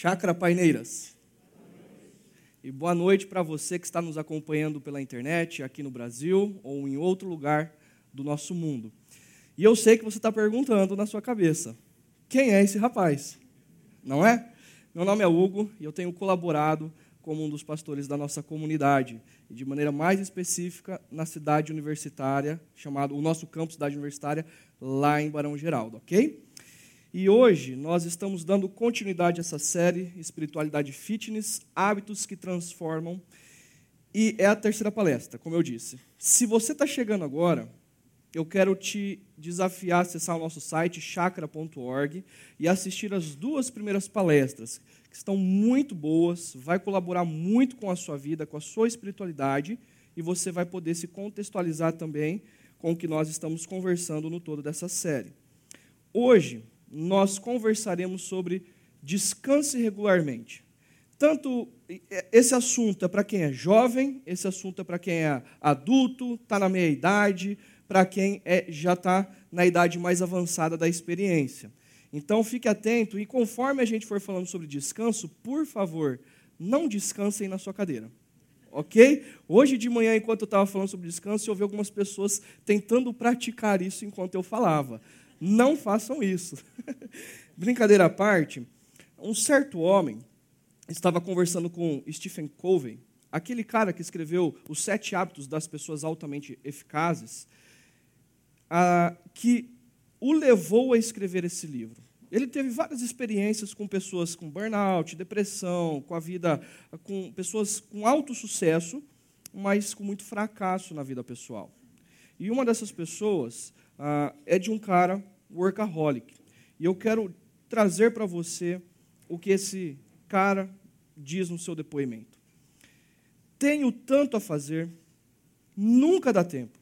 Chácara Paineiras. E boa noite para você que está nos acompanhando pela internet, aqui no Brasil ou em outro lugar do nosso mundo. E eu sei que você está perguntando na sua cabeça: quem é esse rapaz? Não é? Meu nome é Hugo e eu tenho colaborado como um dos pastores da nossa comunidade, e de maneira mais específica na cidade universitária, chamado o nosso campus cidade universitária, lá em Barão Geraldo, ok? E hoje nós estamos dando continuidade a essa série Espiritualidade Fitness, Hábitos que Transformam. E é a terceira palestra, como eu disse. Se você está chegando agora, eu quero te desafiar a acessar o nosso site chakra.org e assistir as duas primeiras palestras, que estão muito boas, vai colaborar muito com a sua vida, com a sua espiritualidade, e você vai poder se contextualizar também com o que nós estamos conversando no todo dessa série. Hoje, nós conversaremos sobre descanse regularmente. Tanto esse assunto é para quem é jovem, esse assunto é para quem é adulto, está na meia idade, para quem é, já está na idade mais avançada da experiência. Então fique atento e conforme a gente for falando sobre descanso, por favor, não descansem na sua cadeira. Ok? Hoje de manhã, enquanto eu estava falando sobre descanso, eu ouvi algumas pessoas tentando praticar isso enquanto eu falava. Não façam isso. Brincadeira à parte, um certo homem estava conversando com Stephen Covey, aquele cara que escreveu Os Sete Hábitos das Pessoas Altamente Eficazes, que o levou a escrever esse livro. Ele teve várias experiências com pessoas com burnout, depressão, com a vida, com pessoas com alto sucesso, mas com muito fracasso na vida pessoal. E uma dessas pessoas ah, é de um cara workaholic. E eu quero trazer para você o que esse cara diz no seu depoimento. Tenho tanto a fazer, nunca dá tempo.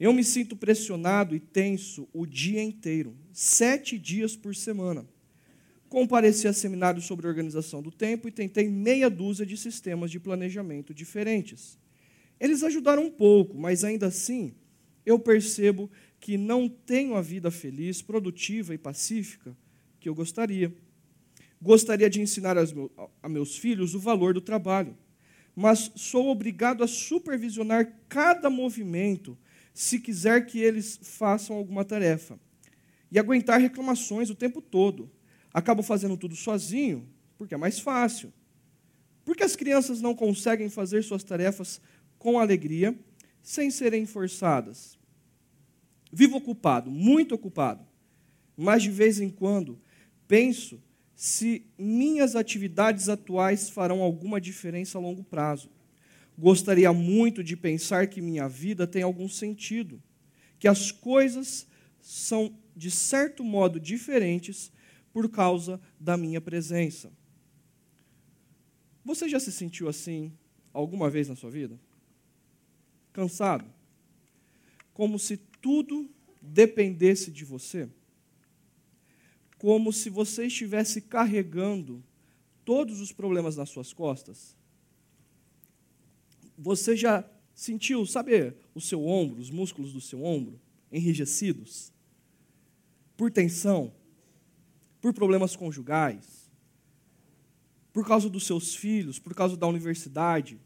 Eu me sinto pressionado e tenso o dia inteiro, sete dias por semana. Compareci a seminários sobre organização do tempo e tentei meia dúzia de sistemas de planejamento diferentes. Eles ajudaram um pouco, mas ainda assim eu percebo que não tenho a vida feliz, produtiva e pacífica que eu gostaria. Gostaria de ensinar a meus filhos o valor do trabalho, mas sou obrigado a supervisionar cada movimento se quiser que eles façam alguma tarefa. E aguentar reclamações o tempo todo. Acabo fazendo tudo sozinho, porque é mais fácil. Porque as crianças não conseguem fazer suas tarefas com alegria, sem serem forçadas. Vivo ocupado, muito ocupado, mas de vez em quando penso se minhas atividades atuais farão alguma diferença a longo prazo. Gostaria muito de pensar que minha vida tem algum sentido, que as coisas são, de certo modo, diferentes por causa da minha presença. Você já se sentiu assim alguma vez na sua vida? Cansado? Como se tudo dependesse de você, como se você estivesse carregando todos os problemas nas suas costas. Você já sentiu, sabe, o seu ombro, os músculos do seu ombro enrijecidos? Por tensão, por problemas conjugais, por causa dos seus filhos, por causa da universidade,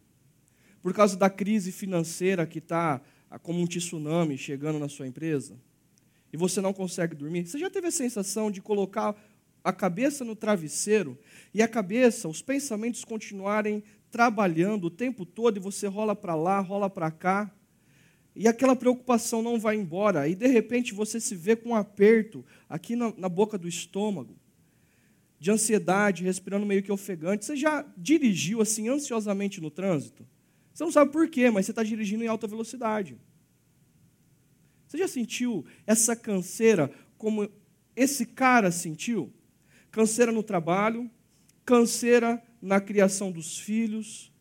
por causa da crise financeira que está como um tsunami chegando na sua empresa e você não consegue dormir? Você já teve a sensação de colocar a cabeça no travesseiro e a cabeça, os pensamentos continuarem trabalhando o tempo todo e você rola para lá, rola para cá? E aquela preocupação não vai embora, e de repente você se vê com um aperto aqui na, na boca do estômago, de ansiedade, respirando meio que ofegante. Você já dirigiu assim ansiosamente no trânsito? Você não sabe por quê, mas você está dirigindo em alta velocidade. Você já sentiu essa canseira como esse cara sentiu? Canseira no trabalho, canseira na criação dos filhos.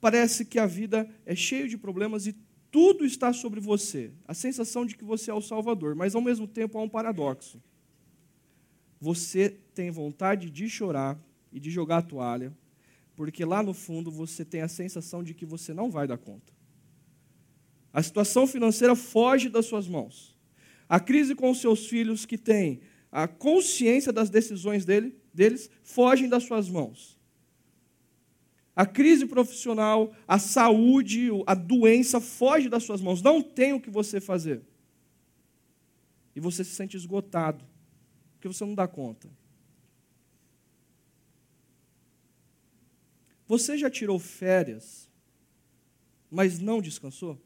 Parece que a vida é cheia de problemas e tudo está sobre você. A sensação de que você é o Salvador, mas ao mesmo tempo há um paradoxo. Você tem vontade de chorar e de jogar a toalha, porque lá no fundo você tem a sensação de que você não vai dar conta. A situação financeira foge das suas mãos. A crise com os seus filhos que têm a consciência das decisões dele, deles fogem das suas mãos. A crise profissional, a saúde, a doença foge das suas mãos. Não tem o que você fazer. E você se sente esgotado, porque você não dá conta. Você já tirou férias, mas não descansou?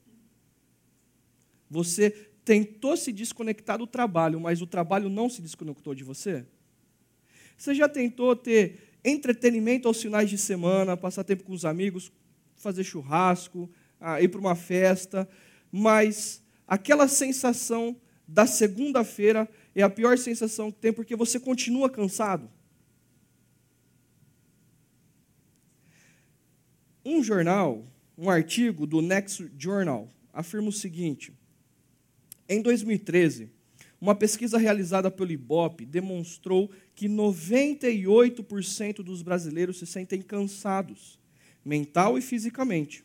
Você tentou se desconectar do trabalho, mas o trabalho não se desconectou de você? Você já tentou ter entretenimento aos finais de semana, passar tempo com os amigos, fazer churrasco, ah, ir para uma festa, mas aquela sensação da segunda-feira é a pior sensação que tem porque você continua cansado. Um jornal, um artigo do Next Journal, afirma o seguinte: em 2013, uma pesquisa realizada pelo IBOP demonstrou que 98% dos brasileiros se sentem cansados, mental e fisicamente.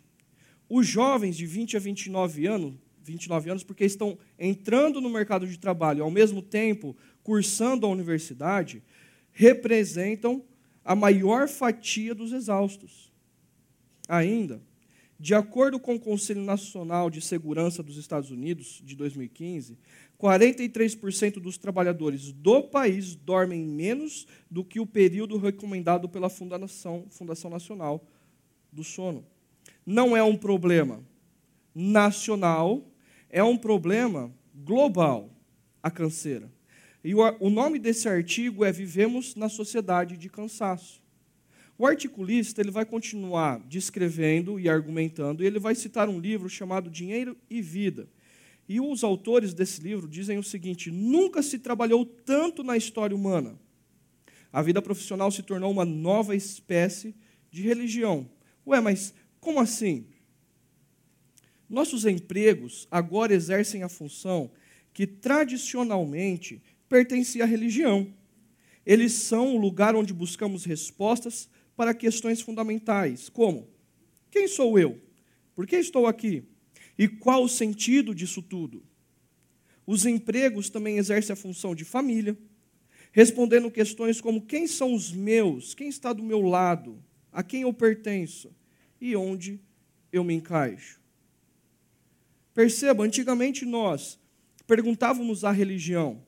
Os jovens de 20 a 29 anos, 29 anos, porque estão entrando no mercado de trabalho ao mesmo tempo cursando a universidade, representam a maior fatia dos exaustos. Ainda, de acordo com o Conselho Nacional de Segurança dos Estados Unidos, de 2015, 43% dos trabalhadores do país dormem menos do que o período recomendado pela Fundação, Fundação Nacional do Sono. Não é um problema nacional, é um problema global, a canseira. E o, o nome desse artigo é Vivemos na Sociedade de Cansaço. O articulista ele vai continuar descrevendo e argumentando, e ele vai citar um livro chamado Dinheiro e Vida. E os autores desse livro dizem o seguinte: nunca se trabalhou tanto na história humana. A vida profissional se tornou uma nova espécie de religião. Ué, mas como assim? Nossos empregos agora exercem a função que tradicionalmente pertencia à religião. Eles são o lugar onde buscamos respostas para questões fundamentais, como: quem sou eu? Por que estou aqui? E qual o sentido disso tudo? Os empregos também exercem a função de família, respondendo questões como: quem são os meus? Quem está do meu lado? A quem eu pertenço? E onde eu me encaixo? Perceba, antigamente nós perguntávamos à religião: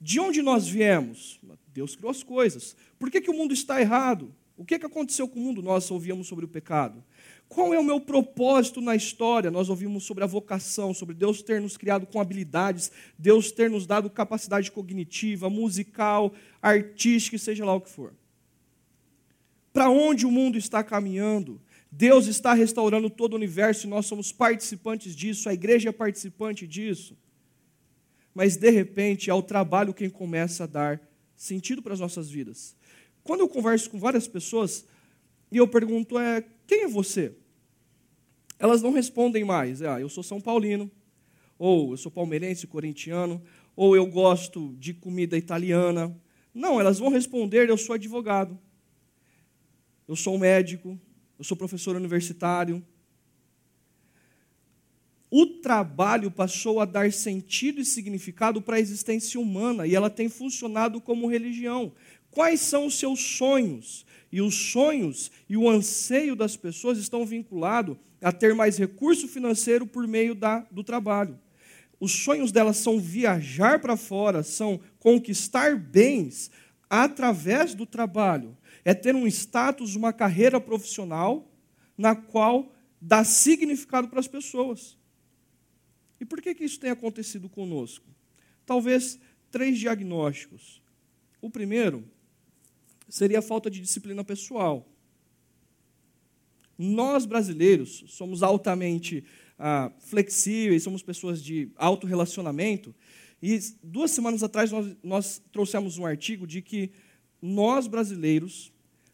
de onde nós viemos? Deus criou as coisas. Por que, que o mundo está errado? O que, que aconteceu com o mundo? Nós ouvíamos sobre o pecado. Qual é o meu propósito na história? Nós ouvimos sobre a vocação, sobre Deus ter nos criado com habilidades, Deus ter nos dado capacidade cognitiva, musical, artística, seja lá o que for. Para onde o mundo está caminhando? Deus está restaurando todo o universo e nós somos participantes disso, a igreja é participante disso. Mas, de repente, é o trabalho quem começa a dar sentido para as nossas vidas. Quando eu converso com várias pessoas e eu pergunto, é, quem é você? Elas não respondem mais, ah, eu sou São Paulino, ou eu sou palmeirense, corintiano, ou eu gosto de comida italiana. Não, elas vão responder, eu sou advogado, eu sou médico, eu sou professor universitário. O trabalho passou a dar sentido e significado para a existência humana e ela tem funcionado como religião. Quais são os seus sonhos? E os sonhos e o anseio das pessoas estão vinculados a ter mais recurso financeiro por meio da, do trabalho. Os sonhos delas são viajar para fora, são conquistar bens através do trabalho. É ter um status, uma carreira profissional na qual dá significado para as pessoas. E por que, que isso tem acontecido conosco? Talvez três diagnósticos. O primeiro seria a falta de disciplina pessoal. Nós, brasileiros, somos altamente ah, flexíveis, somos pessoas de alto relacionamento. E duas semanas atrás nós, nós trouxemos um artigo de que nós, brasileiros,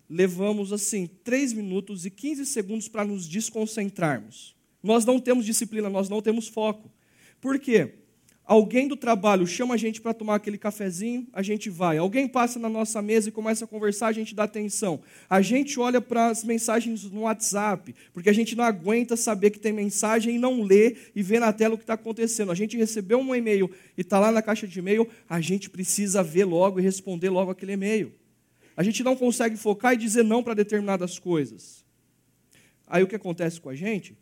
levamos assim 3 minutos e 15 segundos para nos desconcentrarmos. Nós não temos disciplina, nós não temos foco. Por quê? Alguém do trabalho chama a gente para tomar aquele cafezinho, a gente vai. Alguém passa na nossa mesa e começa a conversar, a gente dá atenção. A gente olha para as mensagens no WhatsApp, porque a gente não aguenta saber que tem mensagem e não lê e vê na tela o que está acontecendo. A gente recebeu um e-mail e está lá na caixa de e-mail, a gente precisa ver logo e responder logo aquele e-mail. A gente não consegue focar e dizer não para determinadas coisas. Aí o que acontece com a gente?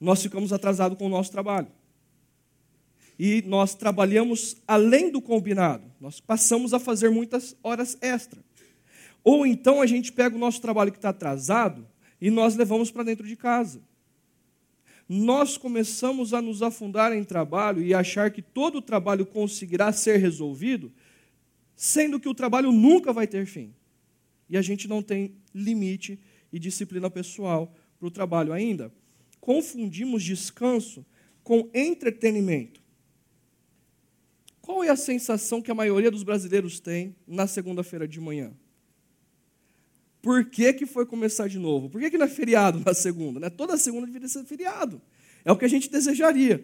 Nós ficamos atrasados com o nosso trabalho. E nós trabalhamos além do combinado. Nós passamos a fazer muitas horas extra. Ou então a gente pega o nosso trabalho que está atrasado e nós levamos para dentro de casa. Nós começamos a nos afundar em trabalho e achar que todo o trabalho conseguirá ser resolvido, sendo que o trabalho nunca vai ter fim. E a gente não tem limite e disciplina pessoal para o trabalho ainda. Confundimos descanso com entretenimento. Qual é a sensação que a maioria dos brasileiros tem na segunda-feira de manhã? Por que, que foi começar de novo? Por que, que não é feriado na segunda? Né? Toda segunda deveria ser feriado. É o que a gente desejaria.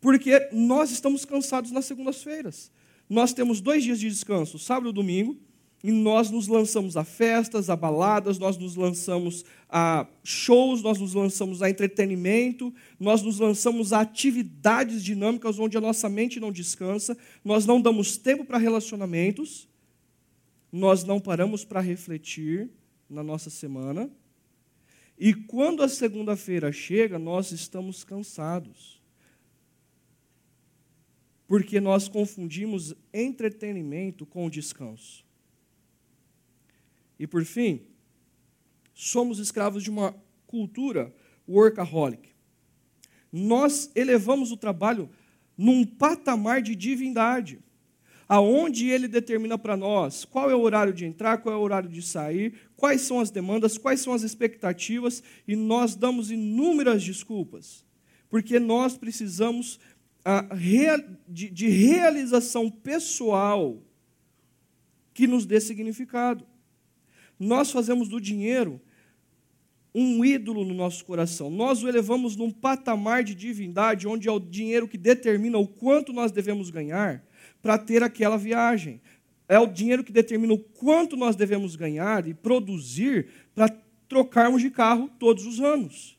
Porque nós estamos cansados nas segundas-feiras. Nós temos dois dias de descanso, sábado e domingo, e nós nos lançamos a festas, a baladas, nós nos lançamos a shows, nós nos lançamos a entretenimento, nós nos lançamos a atividades dinâmicas onde a nossa mente não descansa, nós não damos tempo para relacionamentos, nós não paramos para refletir, na nossa semana. E quando a segunda-feira chega, nós estamos cansados. Porque nós confundimos entretenimento com descanso. E por fim, somos escravos de uma cultura workaholic. Nós elevamos o trabalho num patamar de divindade aonde ele determina para nós qual é o horário de entrar, qual é o horário de sair, quais são as demandas, quais são as expectativas, e nós damos inúmeras desculpas, porque nós precisamos ah, de, de realização pessoal que nos dê significado. Nós fazemos do dinheiro um ídolo no nosso coração. Nós o elevamos num patamar de divindade, onde é o dinheiro que determina o quanto nós devemos ganhar, para ter aquela viagem. É o dinheiro que determina o quanto nós devemos ganhar e produzir para trocarmos de carro todos os anos.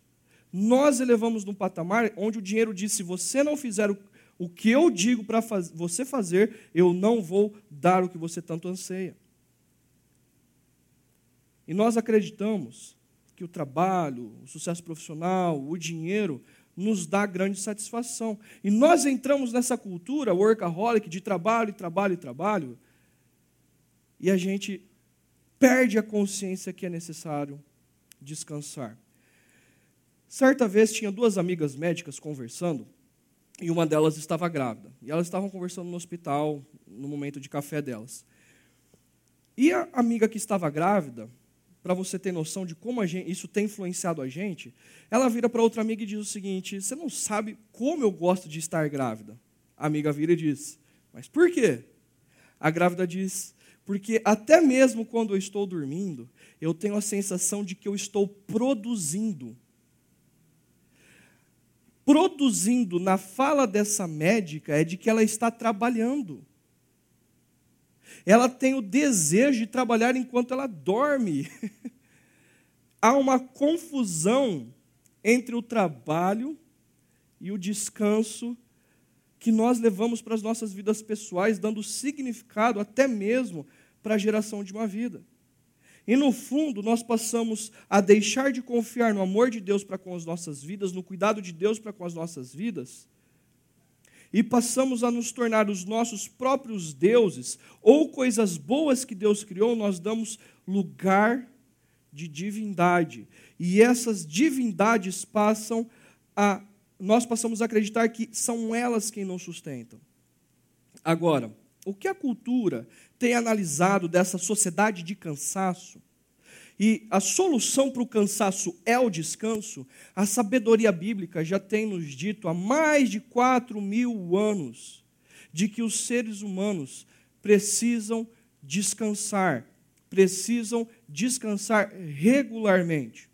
Nós elevamos num patamar onde o dinheiro diz: se você não fizer o, que eu digo para faz, você fazer, eu não vou dar o que você tanto anseia. E nós acreditamos que o trabalho, o sucesso profissional, o dinheiro nos dá grande satisfação. E nós entramos nessa cultura workaholic de trabalho, trabalho e trabalho, e a gente perde a consciência que é necessário descansar. Certa vez tinha duas amigas médicas conversando, e uma delas estava grávida. E elas estavam conversando no hospital, no momento de café delas. E a amiga que estava grávida, para você ter noção de como gente, isso tem influenciado a gente, ela vira para outra amiga e diz o seguinte: Você não sabe como eu gosto de estar grávida? A amiga vira e diz: Mas por quê? A grávida diz: Porque até mesmo quando eu estou dormindo, eu tenho a sensação de que eu estou produzindo. Produzindo, na fala dessa médica, é de que ela está trabalhando ela tem o desejo de trabalhar enquanto ela dorme. Há uma confusão entre o trabalho e o descanso que nós levamos para as nossas vidas pessoais, dando significado até mesmo para a geração de uma vida. E no fundo, nós passamos a deixar de confiar no amor de Deus para com as nossas vidas, no cuidado de Deus para com as nossas vidas, e passamos a nos tornar os nossos próprios deuses, ou coisas boas que Deus criou, nós damos lugar de divindade. E essas divindades passam a nós passamos a acreditar que são elas quem nos sustentam. Agora, o que a cultura tem analisado dessa sociedade de cansaço e a solução para o cansaço é o descanso, a sabedoria bíblica já tem nos dito há mais de quatro mil anos de que os seres humanos precisam descansar, precisam descansar regularmente.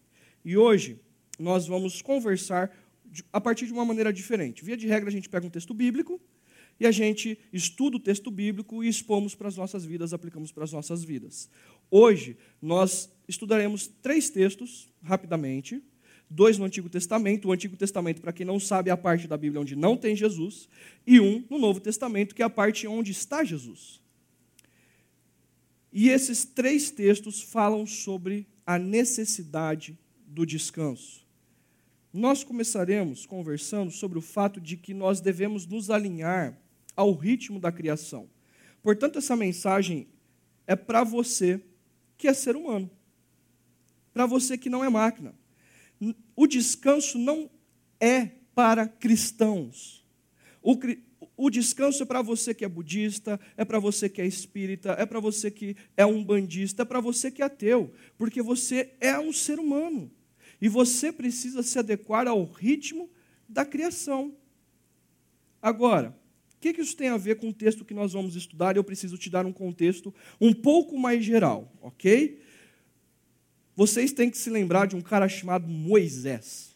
E hoje nós vamos conversar a partir de uma maneira diferente. Via de regra, a gente pega um texto bíblico e a gente estuda o texto bíblico e expomos para as nossas vidas, aplicamos para as nossas vidas. Hoje, nós estudaremos três textos, rapidamente. Dois no Antigo Testamento. O Antigo Testamento, para quem não sabe, é a parte da Bíblia onde não tem Jesus. E um no Novo Testamento, que é a parte onde está Jesus. E esses três textos falam sobre a necessidade do descanso. Nós começaremos conversando sobre o fato de que nós devemos nos alinhar ao ritmo da criação. Portanto, essa mensagem é para você que é ser humano, para você que não é máquina. O descanso não é para cristãos. O, o descanso é para você que é budista, é para você que é espírita, é para você que é um bandista, é para você que é ateu, porque você é um ser humano e você precisa se adequar ao ritmo da criação. Agora, o que, que isso tem a ver com o texto que nós vamos estudar? Eu preciso te dar um contexto um pouco mais geral, ok? Vocês têm que se lembrar de um cara chamado Moisés.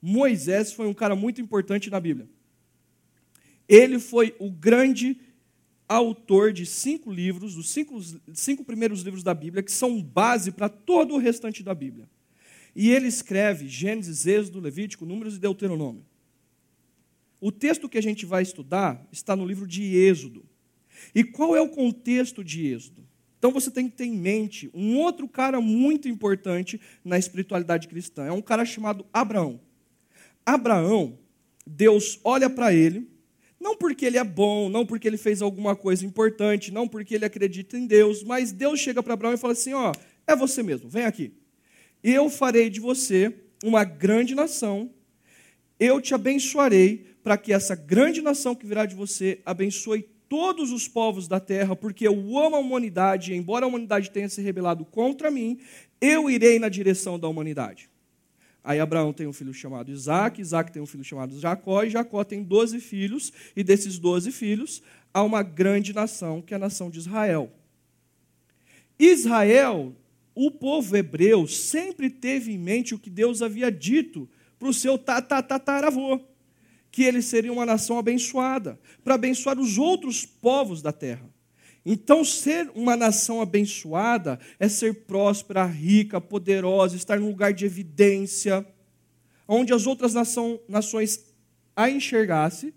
Moisés foi um cara muito importante na Bíblia. Ele foi o grande autor de cinco livros, os cinco, cinco primeiros livros da Bíblia, que são base para todo o restante da Bíblia. E ele escreve Gênesis, Êxodo, Levítico, Números e Deuteronômio. O texto que a gente vai estudar está no livro de Êxodo. E qual é o contexto de Êxodo? Então você tem que ter em mente um outro cara muito importante na espiritualidade cristã. É um cara chamado Abraão. Abraão, Deus olha para ele, não porque ele é bom, não porque ele fez alguma coisa importante, não porque ele acredita em Deus, mas Deus chega para Abraão e fala assim: Ó, é você mesmo, vem aqui. Eu farei de você uma grande nação, eu te abençoarei para que essa grande nação que virá de você abençoe todos os povos da terra, porque eu amo a humanidade, e embora a humanidade tenha se rebelado contra mim, eu irei na direção da humanidade. Aí Abraão tem um filho chamado Isaac, Isaac tem um filho chamado Jacó, e Jacó tem doze filhos, e desses doze filhos há uma grande nação, que é a nação de Israel. Israel, o povo hebreu, sempre teve em mente o que Deus havia dito para o seu tataravô que eles seriam uma nação abençoada, para abençoar os outros povos da terra. Então, ser uma nação abençoada é ser próspera, rica, poderosa, estar num lugar de evidência, onde as outras nação, nações a enxergassem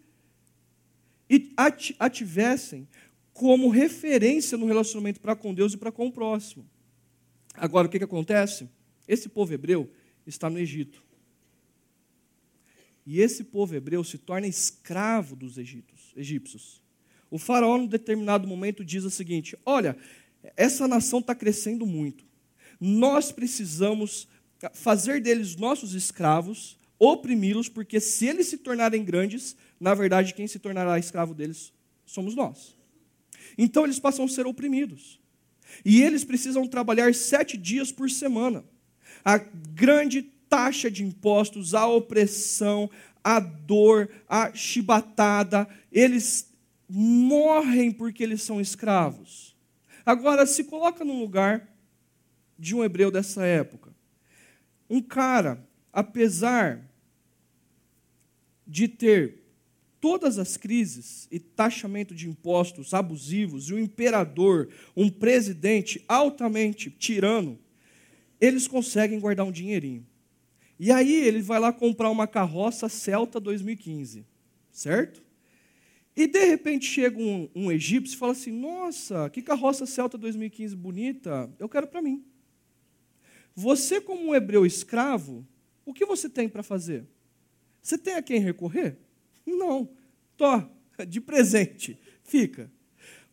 e a tivessem como referência no relacionamento para com Deus e para com o próximo. Agora, o que, que acontece? Esse povo hebreu está no Egito. E esse povo hebreu se torna escravo dos egípcios. O faraó, em determinado momento, diz o seguinte: Olha, essa nação está crescendo muito. Nós precisamos fazer deles nossos escravos, oprimi-los, porque se eles se tornarem grandes, na verdade, quem se tornará escravo deles somos nós. Então eles passam a ser oprimidos. E eles precisam trabalhar sete dias por semana. A grande taxa de impostos, a opressão, a dor, a chibatada, eles morrem porque eles são escravos. Agora, se coloca no lugar de um hebreu dessa época. Um cara, apesar de ter todas as crises e taxamento de impostos abusivos, e um imperador, um presidente altamente tirano, eles conseguem guardar um dinheirinho. E aí ele vai lá comprar uma carroça Celta 2015, certo? E de repente chega um, um egípcio e fala assim: Nossa, que carroça Celta 2015 bonita, eu quero para mim. Você, como um hebreu escravo, o que você tem para fazer? Você tem a quem recorrer? Não. Tó, de presente, fica.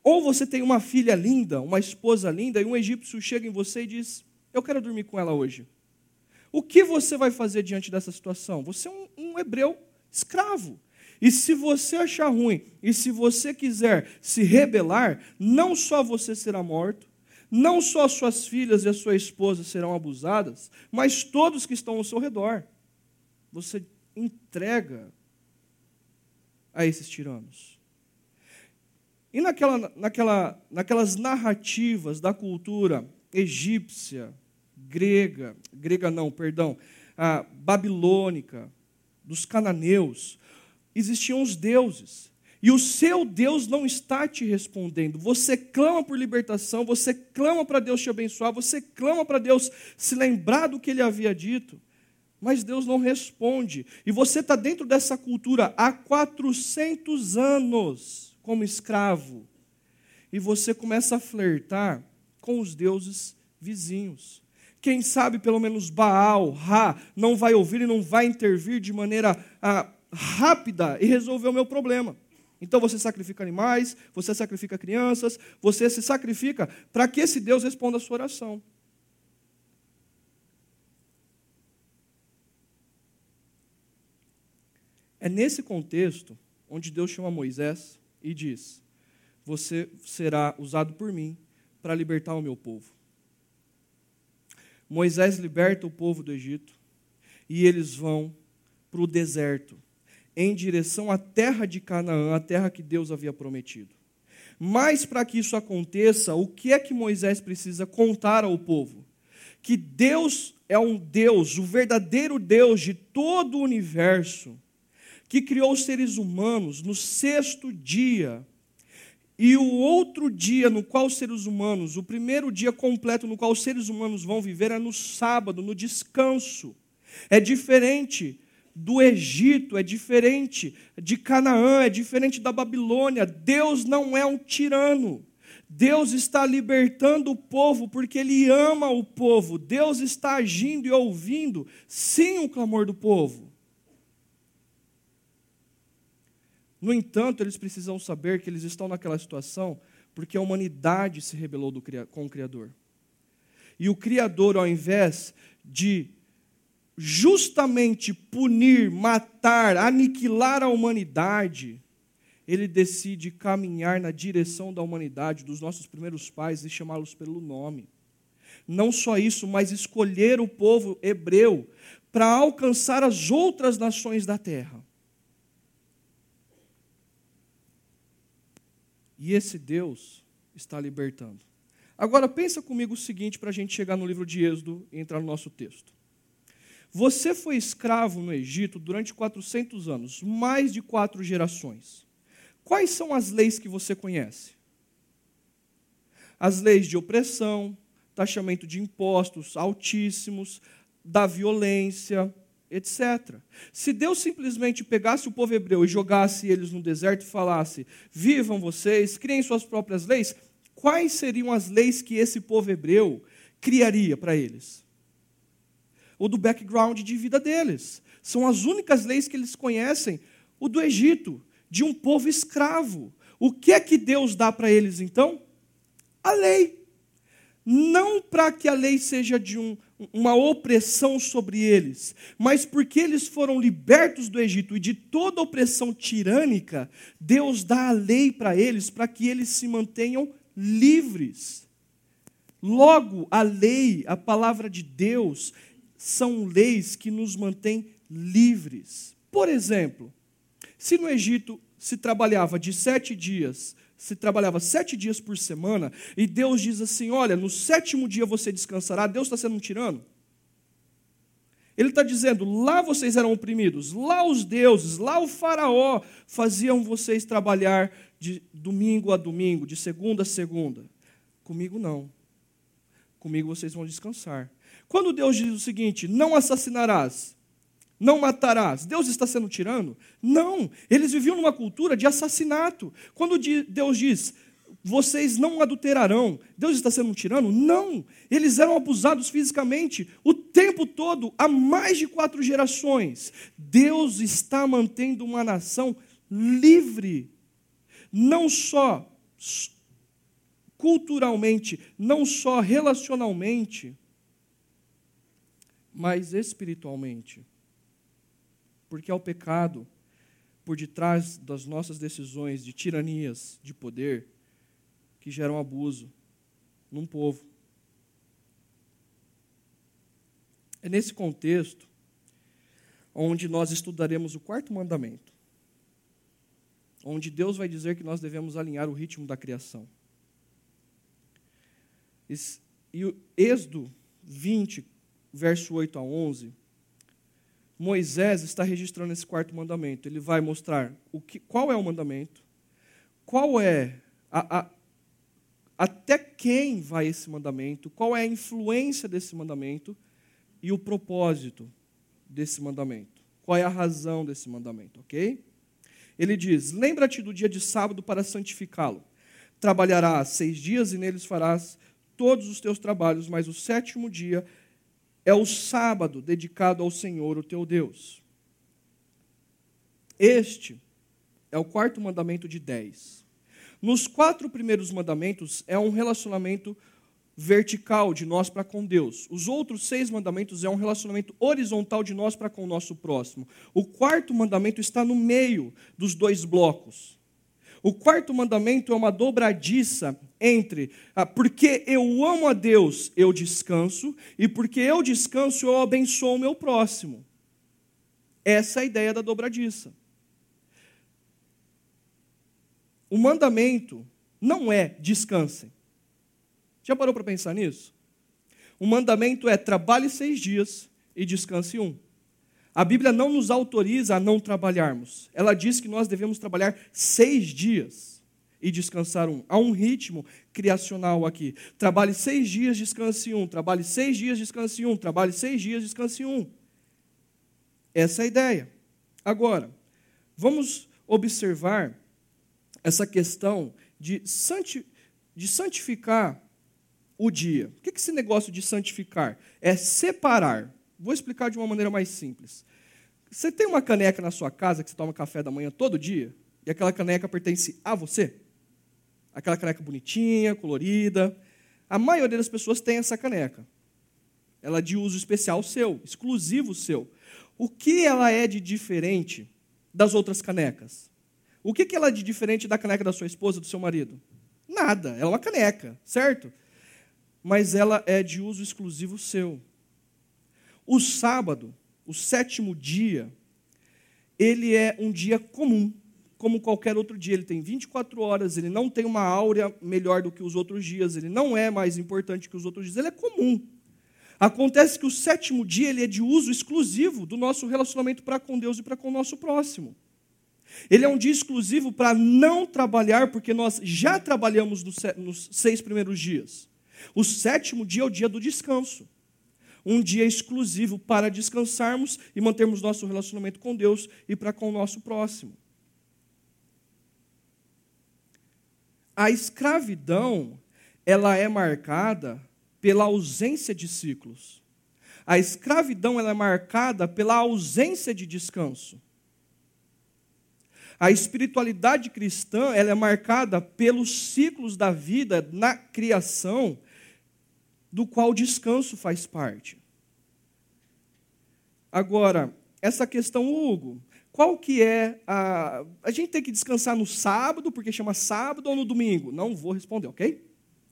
Ou você tem uma filha linda, uma esposa linda, e um egípcio chega em você e diz: Eu quero dormir com ela hoje. O que você vai fazer diante dessa situação? Você é um, um hebreu escravo. E se você achar ruim, e se você quiser se rebelar, não só você será morto, não só suas filhas e a sua esposa serão abusadas, mas todos que estão ao seu redor. Você entrega a esses tiranos. E naquela, naquela, naquelas narrativas da cultura egípcia, grega, grega não, perdão, a babilônica, dos cananeus, existiam os deuses. E o seu Deus não está te respondendo. Você clama por libertação, você clama para Deus te abençoar, você clama para Deus se lembrar do que ele havia dito, mas Deus não responde. E você está dentro dessa cultura há 400 anos como escravo. E você começa a flertar com os deuses vizinhos. Quem sabe pelo menos Baal, Ra, não vai ouvir e não vai intervir de maneira ah, rápida e resolver o meu problema. Então você sacrifica animais, você sacrifica crianças, você se sacrifica para que esse Deus responda a sua oração. É nesse contexto onde Deus chama Moisés e diz: Você será usado por mim para libertar o meu povo. Moisés liberta o povo do Egito e eles vão para o deserto, em direção à terra de Canaã, a terra que Deus havia prometido. Mas para que isso aconteça, o que é que Moisés precisa contar ao povo? Que Deus é um Deus, o verdadeiro Deus de todo o universo, que criou os seres humanos no sexto dia. E o outro dia no qual os seres humanos, o primeiro dia completo no qual os seres humanos vão viver é no sábado, no descanso. É diferente do Egito, é diferente de Canaã, é diferente da Babilônia. Deus não é um tirano. Deus está libertando o povo porque Ele ama o povo. Deus está agindo e ouvindo, sim, o clamor do povo. No entanto, eles precisam saber que eles estão naquela situação porque a humanidade se rebelou com o Criador. E o Criador, ao invés de justamente punir, matar, aniquilar a humanidade, ele decide caminhar na direção da humanidade, dos nossos primeiros pais, e chamá-los pelo nome. Não só isso, mas escolher o povo hebreu para alcançar as outras nações da terra. E esse Deus está libertando. Agora pensa comigo o seguinte para a gente chegar no livro de Êxodo e entrar no nosso texto. Você foi escravo no Egito durante 400 anos, mais de quatro gerações. Quais são as leis que você conhece? As leis de opressão, taxamento de impostos altíssimos, da violência, etc. Se Deus simplesmente pegasse o povo hebreu e jogasse eles no deserto e falasse: vivam vocês, criem suas próprias leis, quais seriam as leis que esse povo hebreu criaria para eles? Ou do background de vida deles. São as únicas leis que eles conhecem, o do Egito, de um povo escravo. O que é que Deus dá para eles então? A lei. Não para que a lei seja de um, uma opressão sobre eles, mas porque eles foram libertos do Egito e de toda opressão tirânica, Deus dá a lei para eles para que eles se mantenham livres. Logo, a lei, a palavra de Deus, são leis que nos mantêm livres. Por exemplo, se no Egito se trabalhava de sete dias se trabalhava sete dias por semana, e Deus diz assim: olha, no sétimo dia você descansará, Deus está sendo um tirano? Ele está dizendo: lá vocês eram oprimidos, lá os deuses, lá o Faraó faziam vocês trabalhar de domingo a domingo, de segunda a segunda. Comigo não. Comigo vocês vão descansar. Quando Deus diz o seguinte: não assassinarás, não matarás. Deus está sendo tirano? Não. Eles viviam numa cultura de assassinato. Quando Deus diz, vocês não adulterarão, Deus está sendo um tirano? Não. Eles eram abusados fisicamente o tempo todo, há mais de quatro gerações. Deus está mantendo uma nação livre. Não só culturalmente, não só relacionalmente, mas espiritualmente porque é o pecado por detrás das nossas decisões de tiranias de poder que geram abuso num povo. É nesse contexto onde nós estudaremos o quarto mandamento, onde Deus vai dizer que nós devemos alinhar o ritmo da criação. E o Êxodo 20, verso 8 a 11, Moisés está registrando esse quarto mandamento. Ele vai mostrar o que, qual é o mandamento, qual é a, a, até quem vai esse mandamento, qual é a influência desse mandamento e o propósito desse mandamento. Qual é a razão desse mandamento, ok? Ele diz: Lembra-te do dia de sábado para santificá-lo. Trabalharás seis dias e neles farás todos os teus trabalhos, mas o sétimo dia é o sábado dedicado ao Senhor, o teu Deus. Este é o quarto mandamento de dez. Nos quatro primeiros mandamentos é um relacionamento vertical de nós para com Deus. Os outros seis mandamentos é um relacionamento horizontal de nós para com o nosso próximo. O quarto mandamento está no meio dos dois blocos. O quarto mandamento é uma dobradiça entre ah, porque eu amo a Deus, eu descanso, e porque eu descanso, eu abençoo o meu próximo. Essa é a ideia da dobradiça. O mandamento não é descansem. Já parou para pensar nisso? O mandamento é trabalhe seis dias e descanse um. A Bíblia não nos autoriza a não trabalharmos. Ela diz que nós devemos trabalhar seis dias e descansar um. Há um ritmo criacional aqui. Trabalhe seis dias, descanse um. Trabalhe seis dias, descanse um. Trabalhe seis dias, descanse um. Essa é a ideia. Agora, vamos observar essa questão de, santi de santificar o dia. O que é esse negócio de santificar? É separar. Vou explicar de uma maneira mais simples. Você tem uma caneca na sua casa que você toma café da manhã todo dia, e aquela caneca pertence a você? Aquela caneca bonitinha, colorida. A maioria das pessoas tem essa caneca. Ela é de uso especial seu, exclusivo seu. O que ela é de diferente das outras canecas? O que ela é de diferente da caneca da sua esposa, do seu marido? Nada, ela é uma caneca, certo? Mas ela é de uso exclusivo seu. O sábado, o sétimo dia, ele é um dia comum, como qualquer outro dia. Ele tem 24 horas, ele não tem uma áurea melhor do que os outros dias, ele não é mais importante que os outros dias, ele é comum. Acontece que o sétimo dia ele é de uso exclusivo do nosso relacionamento para com Deus e para com o nosso próximo. Ele é um dia exclusivo para não trabalhar, porque nós já trabalhamos nos seis primeiros dias. O sétimo dia é o dia do descanso um dia exclusivo para descansarmos e mantermos nosso relacionamento com Deus e para com o nosso próximo. A escravidão, ela é marcada pela ausência de ciclos. A escravidão ela é marcada pela ausência de descanso. A espiritualidade cristã ela é marcada pelos ciclos da vida na criação do qual o descanso faz parte. Agora, essa questão, Hugo, qual que é a. A gente tem que descansar no sábado, porque chama sábado, ou no domingo? Não vou responder, ok?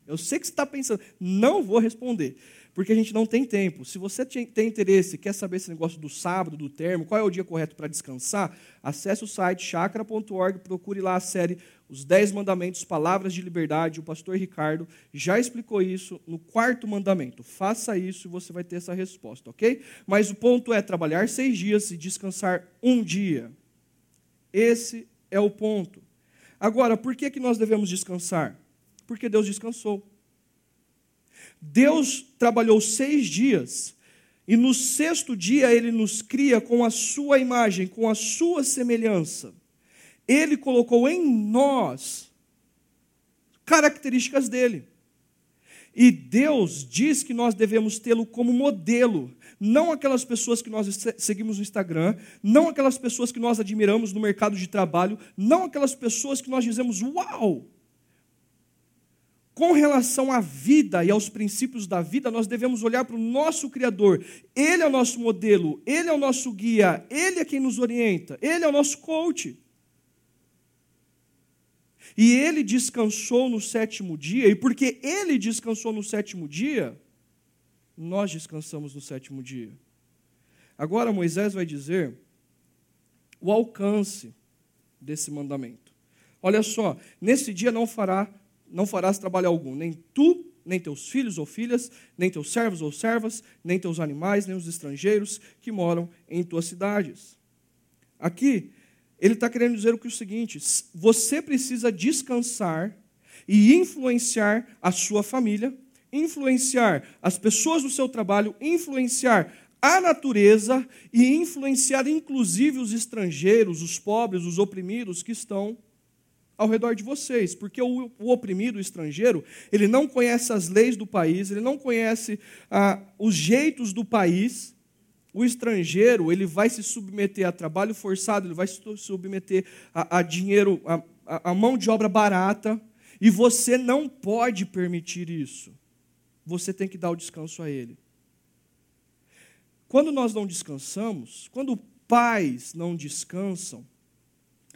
Eu sei que você está pensando, não vou responder porque a gente não tem tempo. Se você tem interesse, quer saber esse negócio do sábado, do termo, qual é o dia correto para descansar, acesse o site chakra.org, procure lá a série Os Dez Mandamentos, Palavras de Liberdade. O pastor Ricardo já explicou isso no quarto mandamento. Faça isso e você vai ter essa resposta, ok? Mas o ponto é trabalhar seis dias e descansar um dia. Esse é o ponto. Agora, por que, que nós devemos descansar? Porque Deus descansou. Deus trabalhou seis dias e no sexto dia ele nos cria com a sua imagem, com a sua semelhança. Ele colocou em nós características dele. E Deus diz que nós devemos tê-lo como modelo, não aquelas pessoas que nós seguimos no Instagram, não aquelas pessoas que nós admiramos no mercado de trabalho, não aquelas pessoas que nós dizemos, uau, com relação à vida e aos princípios da vida, nós devemos olhar para o nosso Criador. Ele é o nosso modelo, ele é o nosso guia, ele é quem nos orienta, ele é o nosso coach. E ele descansou no sétimo dia, e porque ele descansou no sétimo dia, nós descansamos no sétimo dia. Agora Moisés vai dizer o alcance desse mandamento. Olha só, nesse dia não fará não farás trabalho algum, nem tu, nem teus filhos ou filhas, nem teus servos ou servas, nem teus animais, nem os estrangeiros que moram em tuas cidades. Aqui, ele está querendo dizer o, que é o seguinte: você precisa descansar e influenciar a sua família, influenciar as pessoas do seu trabalho, influenciar a natureza e influenciar inclusive os estrangeiros, os pobres, os oprimidos que estão ao redor de vocês, porque o, o oprimido, o estrangeiro, ele não conhece as leis do país, ele não conhece ah, os jeitos do país. O estrangeiro, ele vai se submeter a trabalho forçado, ele vai se submeter a, a dinheiro, a, a, mão de obra barata, e você não pode permitir isso. Você tem que dar o descanso a ele. Quando nós não descansamos, quando pais não descansam,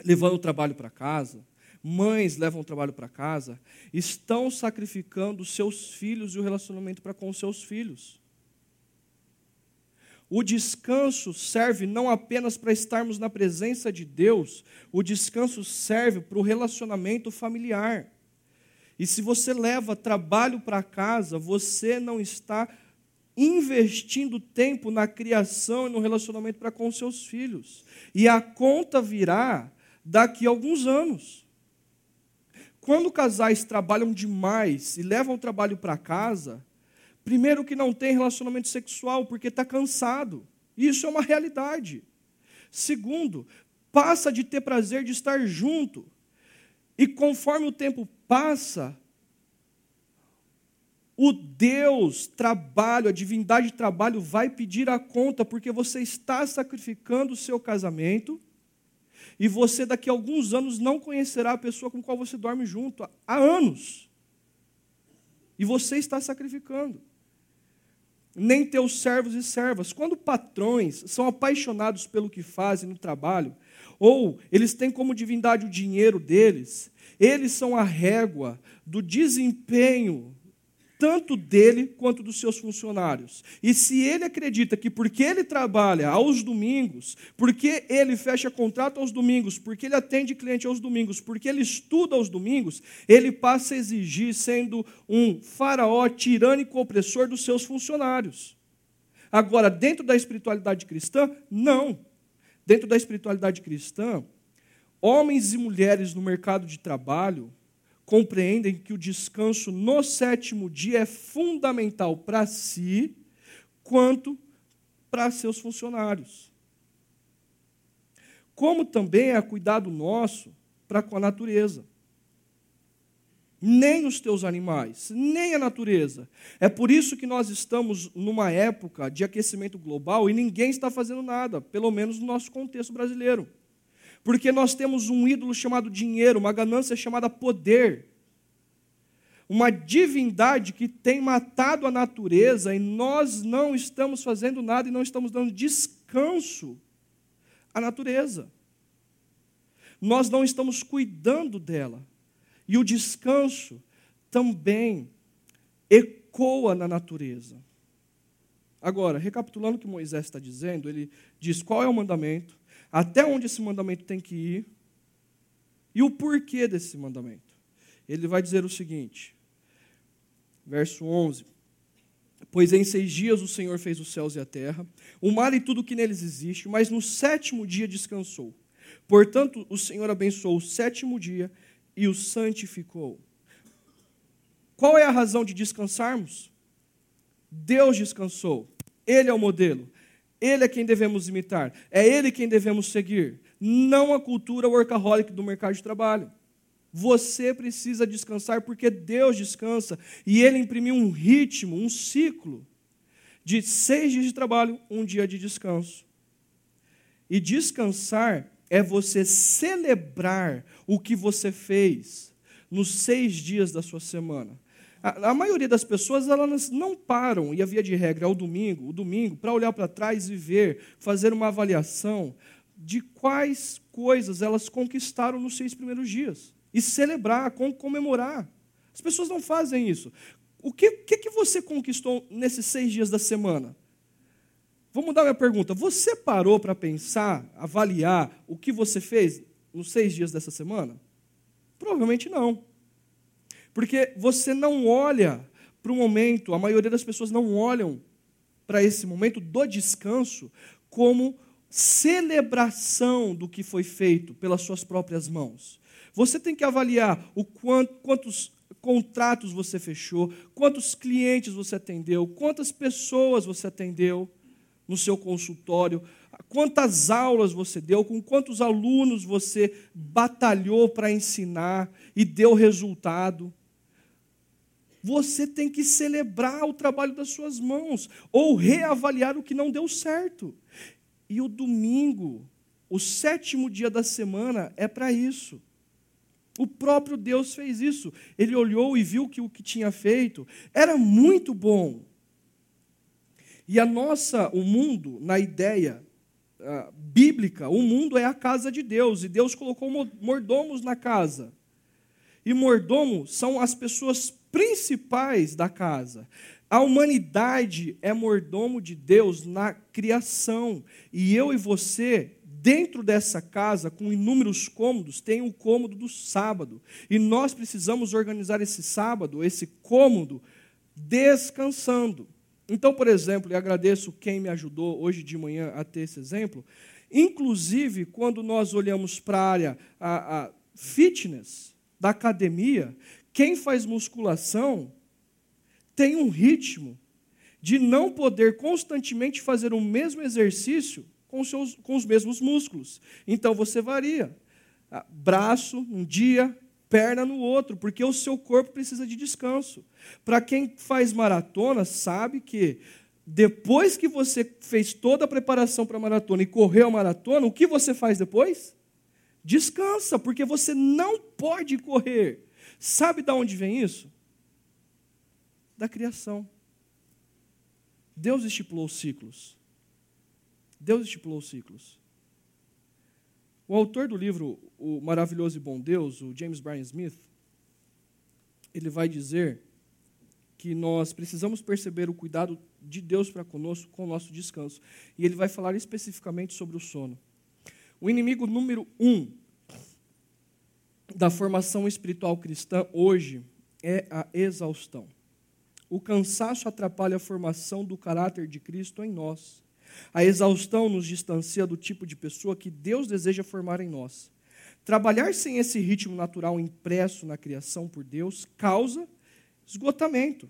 levando o trabalho para casa, mães levam o trabalho para casa, estão sacrificando seus filhos e o relacionamento para com seus filhos. O descanso serve não apenas para estarmos na presença de Deus, o descanso serve para o relacionamento familiar. E se você leva trabalho para casa, você não está investindo tempo na criação e no relacionamento para com seus filhos. E a conta virá daqui a alguns anos. Quando casais trabalham demais e levam o trabalho para casa, primeiro que não tem relacionamento sexual porque está cansado. Isso é uma realidade. Segundo, passa de ter prazer de estar junto. E conforme o tempo passa, o Deus trabalho, a divindade de trabalho vai pedir a conta, porque você está sacrificando o seu casamento e você daqui a alguns anos não conhecerá a pessoa com qual você dorme junto há anos. E você está sacrificando. Nem teus servos e servas. Quando patrões são apaixonados pelo que fazem no trabalho, ou eles têm como divindade o dinheiro deles, eles são a régua do desempenho tanto dele quanto dos seus funcionários. E se ele acredita que porque ele trabalha aos domingos, porque ele fecha contrato aos domingos, porque ele atende cliente aos domingos, porque ele estuda aos domingos, ele passa a exigir sendo um faraó tirânico opressor dos seus funcionários. Agora, dentro da espiritualidade cristã, não. Dentro da espiritualidade cristã, homens e mulheres no mercado de trabalho compreendem que o descanso no sétimo dia é fundamental para si, quanto para seus funcionários. Como também é cuidado nosso para com a natureza. Nem os teus animais, nem a natureza. É por isso que nós estamos numa época de aquecimento global e ninguém está fazendo nada, pelo menos no nosso contexto brasileiro. Porque nós temos um ídolo chamado dinheiro, uma ganância chamada poder. Uma divindade que tem matado a natureza e nós não estamos fazendo nada e não estamos dando descanso à natureza. Nós não estamos cuidando dela. E o descanso também ecoa na natureza. Agora, recapitulando o que Moisés está dizendo, ele diz qual é o mandamento, até onde esse mandamento tem que ir e o porquê desse mandamento. Ele vai dizer o seguinte, verso 11: Pois em seis dias o Senhor fez os céus e a terra, o mar e tudo que neles existe, mas no sétimo dia descansou. Portanto, o Senhor abençoou o sétimo dia e o santificou. Qual é a razão de descansarmos? Deus descansou, Ele é o modelo. Ele é quem devemos imitar, é Ele quem devemos seguir, não a cultura workaholic do mercado de trabalho. Você precisa descansar porque Deus descansa e Ele imprimiu um ritmo, um ciclo de seis dias de trabalho, um dia de descanso. E descansar é você celebrar o que você fez nos seis dias da sua semana. A, a maioria das pessoas elas não param, e a via de regra é o domingo, o domingo, para olhar para trás e ver, fazer uma avaliação de quais coisas elas conquistaram nos seis primeiros dias. E celebrar, comemorar. As pessoas não fazem isso. O que, que, que você conquistou nesses seis dias da semana? Vou mudar minha pergunta. Você parou para pensar, avaliar o que você fez nos seis dias dessa semana? Provavelmente não. Porque você não olha para o momento, a maioria das pessoas não olham para esse momento do descanso como celebração do que foi feito pelas suas próprias mãos. Você tem que avaliar o quanto, quantos contratos você fechou, quantos clientes você atendeu, quantas pessoas você atendeu. no seu consultório, quantas aulas você deu, com quantos alunos você batalhou para ensinar e deu resultado. Você tem que celebrar o trabalho das suas mãos ou reavaliar o que não deu certo. E o domingo, o sétimo dia da semana, é para isso. O próprio Deus fez isso. Ele olhou e viu que o que tinha feito era muito bom. E a nossa, o mundo, na ideia uh, bíblica, o mundo é a casa de Deus, e Deus colocou mordomos na casa. E mordomo são as pessoas principais da casa. A humanidade é mordomo de Deus na criação. E eu e você, dentro dessa casa, com inúmeros cômodos, tem o um cômodo do sábado. E nós precisamos organizar esse sábado, esse cômodo, descansando. Então, por exemplo, e agradeço quem me ajudou hoje de manhã a ter esse exemplo, inclusive quando nós olhamos para a área a, a fitness da academia, quem faz musculação tem um ritmo de não poder constantemente fazer o mesmo exercício com os, seus, com os mesmos músculos. Então você varia. Ah, braço um dia, perna no outro, porque o seu corpo precisa de descanso. Para quem faz maratona, sabe que depois que você fez toda a preparação para a maratona e correu a maratona, o que você faz depois? Descansa, porque você não pode correr. Sabe de onde vem isso? Da criação. Deus estipulou ciclos. Deus estipulou ciclos. O autor do livro O Maravilhoso e Bom Deus, o James Bryan Smith, ele vai dizer que nós precisamos perceber o cuidado de Deus para conosco com o nosso descanso. E ele vai falar especificamente sobre o sono. O inimigo número um da formação espiritual cristã hoje é a exaustão. O cansaço atrapalha a formação do caráter de Cristo em nós. A exaustão nos distancia do tipo de pessoa que Deus deseja formar em nós. Trabalhar sem esse ritmo natural impresso na criação por Deus causa esgotamento.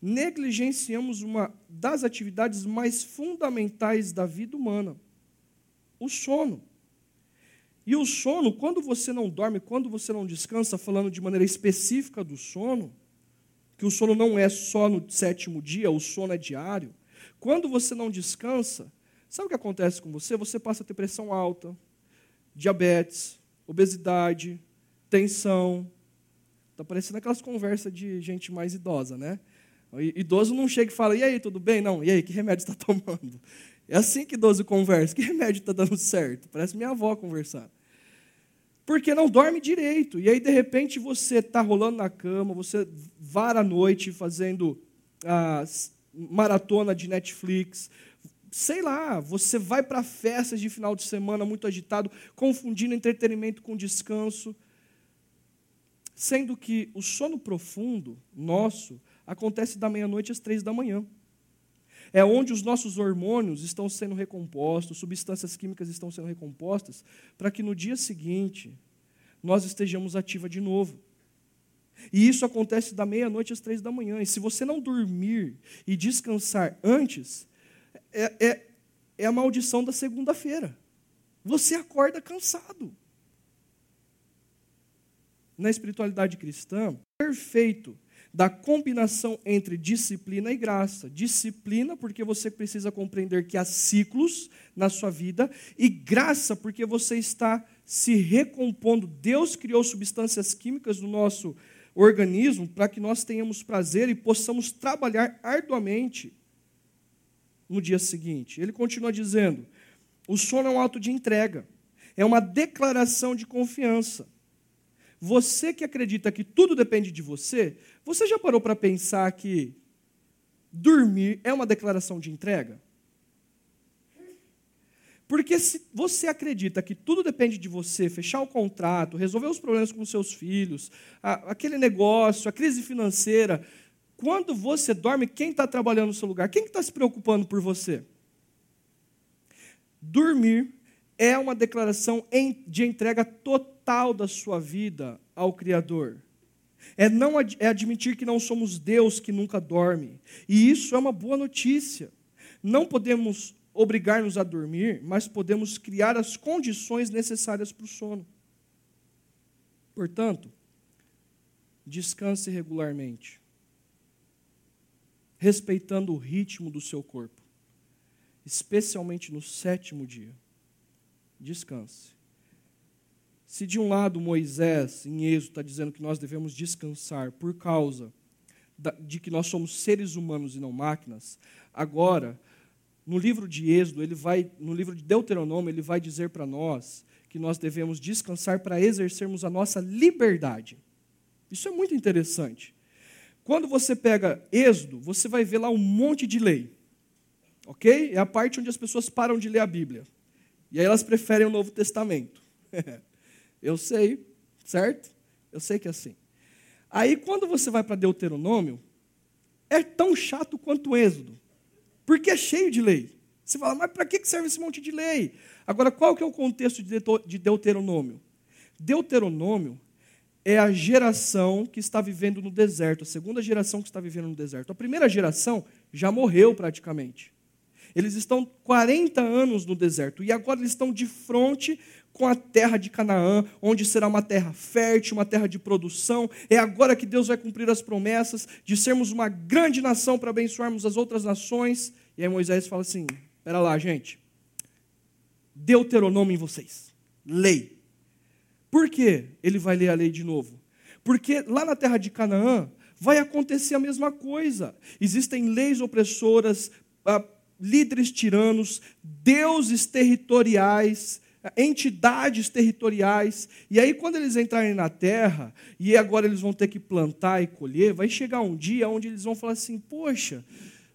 Negligenciamos uma das atividades mais fundamentais da vida humana, o sono. E o sono, quando você não dorme, quando você não descansa, falando de maneira específica do sono, que o sono não é só no sétimo dia, o sono é diário. Quando você não descansa, sabe o que acontece com você? Você passa a ter pressão alta, diabetes, obesidade, tensão. Está parecendo aquelas conversas de gente mais idosa, né? O idoso não chega e fala, e aí, tudo bem? Não, e aí, que remédio está tomando? É assim que idoso conversa, que remédio está dando certo? Parece minha avó conversar. Porque não dorme direito. E aí, de repente, você está rolando na cama, você vara a noite fazendo ah, maratona de Netflix, sei lá, você vai para festas de final de semana muito agitado, confundindo entretenimento com descanso. Sendo que o sono profundo nosso acontece da meia-noite às três da manhã. É onde os nossos hormônios estão sendo recompostos, substâncias químicas estão sendo recompostas, para que no dia seguinte nós estejamos ativa de novo. E isso acontece da meia-noite às três da manhã. E se você não dormir e descansar antes, é, é, é a maldição da segunda-feira. Você acorda cansado. Na espiritualidade cristã, perfeito da combinação entre disciplina e graça. Disciplina, porque você precisa compreender que há ciclos na sua vida, e graça, porque você está se recompondo. Deus criou substâncias químicas no nosso organismo para que nós tenhamos prazer e possamos trabalhar arduamente no dia seguinte. Ele continua dizendo: o sono é um ato de entrega, é uma declaração de confiança. Você que acredita que tudo depende de você, você já parou para pensar que dormir é uma declaração de entrega? Porque se você acredita que tudo depende de você, fechar o contrato, resolver os problemas com seus filhos, a, aquele negócio, a crise financeira, quando você dorme, quem está trabalhando no seu lugar? Quem está se preocupando por você? Dormir é uma declaração de entrega total da sua vida ao Criador. É, não, é admitir que não somos Deus que nunca dorme. E isso é uma boa notícia. não podemos obrigar-nos a dormir, mas podemos criar as condições necessárias para o sono. Portanto, descanse regularmente, respeitando o ritmo do seu corpo, especialmente no sétimo dia. Descanse. Se de um lado Moisés, em Êxodo, está dizendo que nós devemos descansar por causa de que nós somos seres humanos e não máquinas, agora no livro de Êxodo, ele vai, no livro de Deuteronômio, ele vai dizer para nós que nós devemos descansar para exercermos a nossa liberdade. Isso é muito interessante. Quando você pega Êxodo, você vai ver lá um monte de lei. Ok? É a parte onde as pessoas param de ler a Bíblia. E aí elas preferem o Novo Testamento. Eu sei, certo? Eu sei que é assim. Aí quando você vai para Deuteronômio, é tão chato quanto o Êxodo. Porque é cheio de lei. Você fala, mas para que serve esse monte de lei? Agora, qual que é o contexto de Deuteronômio? Deuteronômio é a geração que está vivendo no deserto, a segunda geração que está vivendo no deserto. A primeira geração já morreu praticamente. Eles estão 40 anos no deserto e agora eles estão de frente com a terra de Canaã, onde será uma terra fértil, uma terra de produção. É agora que Deus vai cumprir as promessas de sermos uma grande nação para abençoarmos as outras nações. E aí Moisés fala assim: espera lá, gente. Deuteronômio em vocês. Lei. Por que ele vai ler a lei de novo? Porque lá na terra de Canaã vai acontecer a mesma coisa. Existem leis opressoras, ah, líderes tiranos, deuses territoriais entidades territoriais. E aí, quando eles entrarem na terra, e agora eles vão ter que plantar e colher, vai chegar um dia onde eles vão falar assim: Poxa,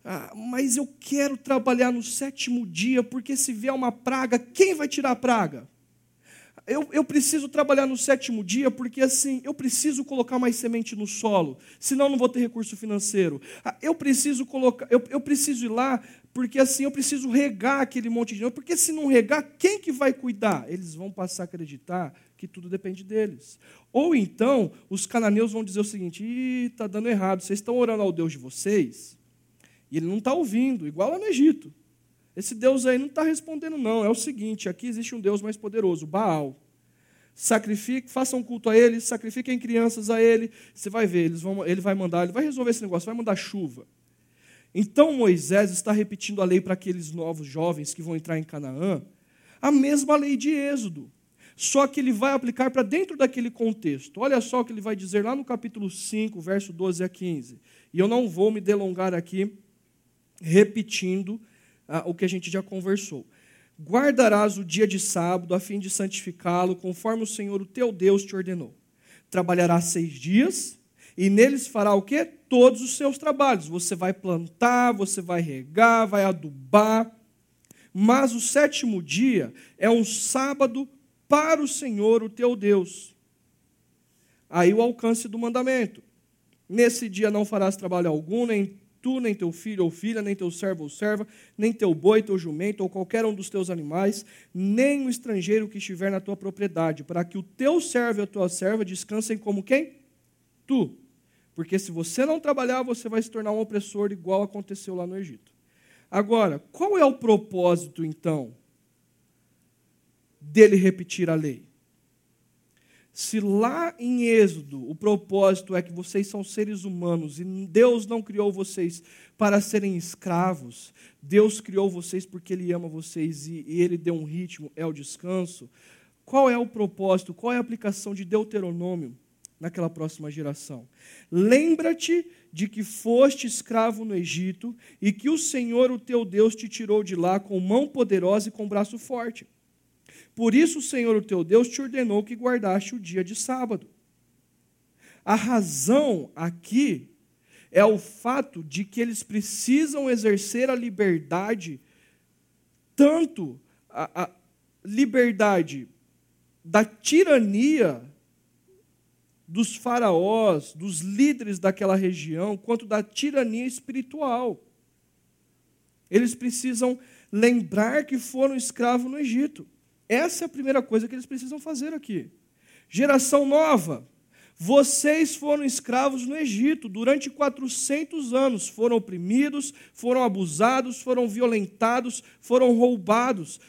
ah, mas eu quero trabalhar no sétimo dia, porque se vier uma praga, quem vai tirar a praga? Eu, eu, preciso trabalhar no sétimo dia porque assim eu preciso colocar mais semente no solo, senão não vou ter recurso financeiro. Ah, eu preciso colocar, eu, eu preciso ir lá porque assim eu preciso regar aquele monte de porque se não regar, quem que vai cuidar? Eles vão passar a acreditar que tudo depende deles. Ou então, os cananeus vão dizer o seguinte: está dando errado, vocês estão orando ao Deus de vocês, e ele não está ouvindo, igual lá no Egito. Esse Deus aí não está respondendo, não. É o seguinte: aqui existe um Deus mais poderoso, Baal. Sacrifique, façam culto a ele, sacrifiquem crianças a ele. Você vai ver, eles vão, ele vai mandar, ele vai resolver esse negócio, vai mandar chuva. Então Moisés está repetindo a lei para aqueles novos jovens que vão entrar em Canaã, a mesma lei de Êxodo. Só que ele vai aplicar para dentro daquele contexto. Olha só o que ele vai dizer lá no capítulo 5, verso 12 a 15. E eu não vou me delongar aqui repetindo ah, o que a gente já conversou. Guardarás o dia de sábado a fim de santificá-lo, conforme o Senhor, o teu Deus, te ordenou. Trabalharás seis dias e neles fará o quê? Todos os seus trabalhos. Você vai plantar, você vai regar, vai adubar. Mas o sétimo dia é um sábado para o Senhor, o teu Deus. Aí o alcance do mandamento. Nesse dia não farás trabalho algum, nem tu, nem teu filho ou filha, nem teu servo ou serva, nem teu boi, teu jumento ou qualquer um dos teus animais, nem o estrangeiro que estiver na tua propriedade, para que o teu servo e a tua serva descansem como quem? Tu. Porque se você não trabalhar, você vai se tornar um opressor, igual aconteceu lá no Egito. Agora, qual é o propósito, então, dele repetir a lei? Se lá em Êxodo o propósito é que vocês são seres humanos e Deus não criou vocês para serem escravos, Deus criou vocês porque Ele ama vocês e, e Ele deu um ritmo, é o descanso. Qual é o propósito, qual é a aplicação de Deuteronômio naquela próxima geração. Lembra-te de que foste escravo no Egito e que o Senhor, o teu Deus, te tirou de lá com mão poderosa e com braço forte. Por isso o Senhor, o teu Deus, te ordenou que guardaste o dia de sábado. A razão aqui é o fato de que eles precisam exercer a liberdade, tanto a, a liberdade da tirania dos faraós, dos líderes daquela região, quanto da tirania espiritual. Eles precisam lembrar que foram escravos no Egito. Essa é a primeira coisa que eles precisam fazer aqui. Geração nova, Vocês foram escravos no Egito durante 400 anos, foram oprimidos, foram abusados, foram violentados, foram roubados.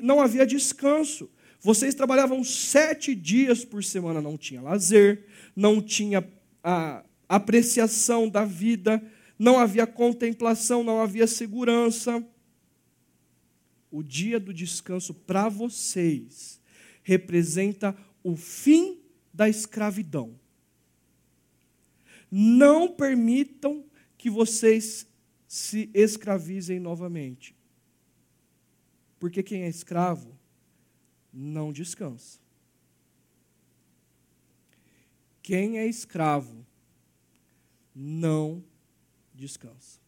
Não havia descanso. Vocês trabalhavam sete dias por semana, não tinha lazer, não tinha a apreciação da vida, não havia contemplação, não havia segurança. O dia do descanso para vocês representa o fim da escravidão. Não permitam que vocês se escravizem novamente. Porque quem é escravo não descansa. Quem é escravo não descansa.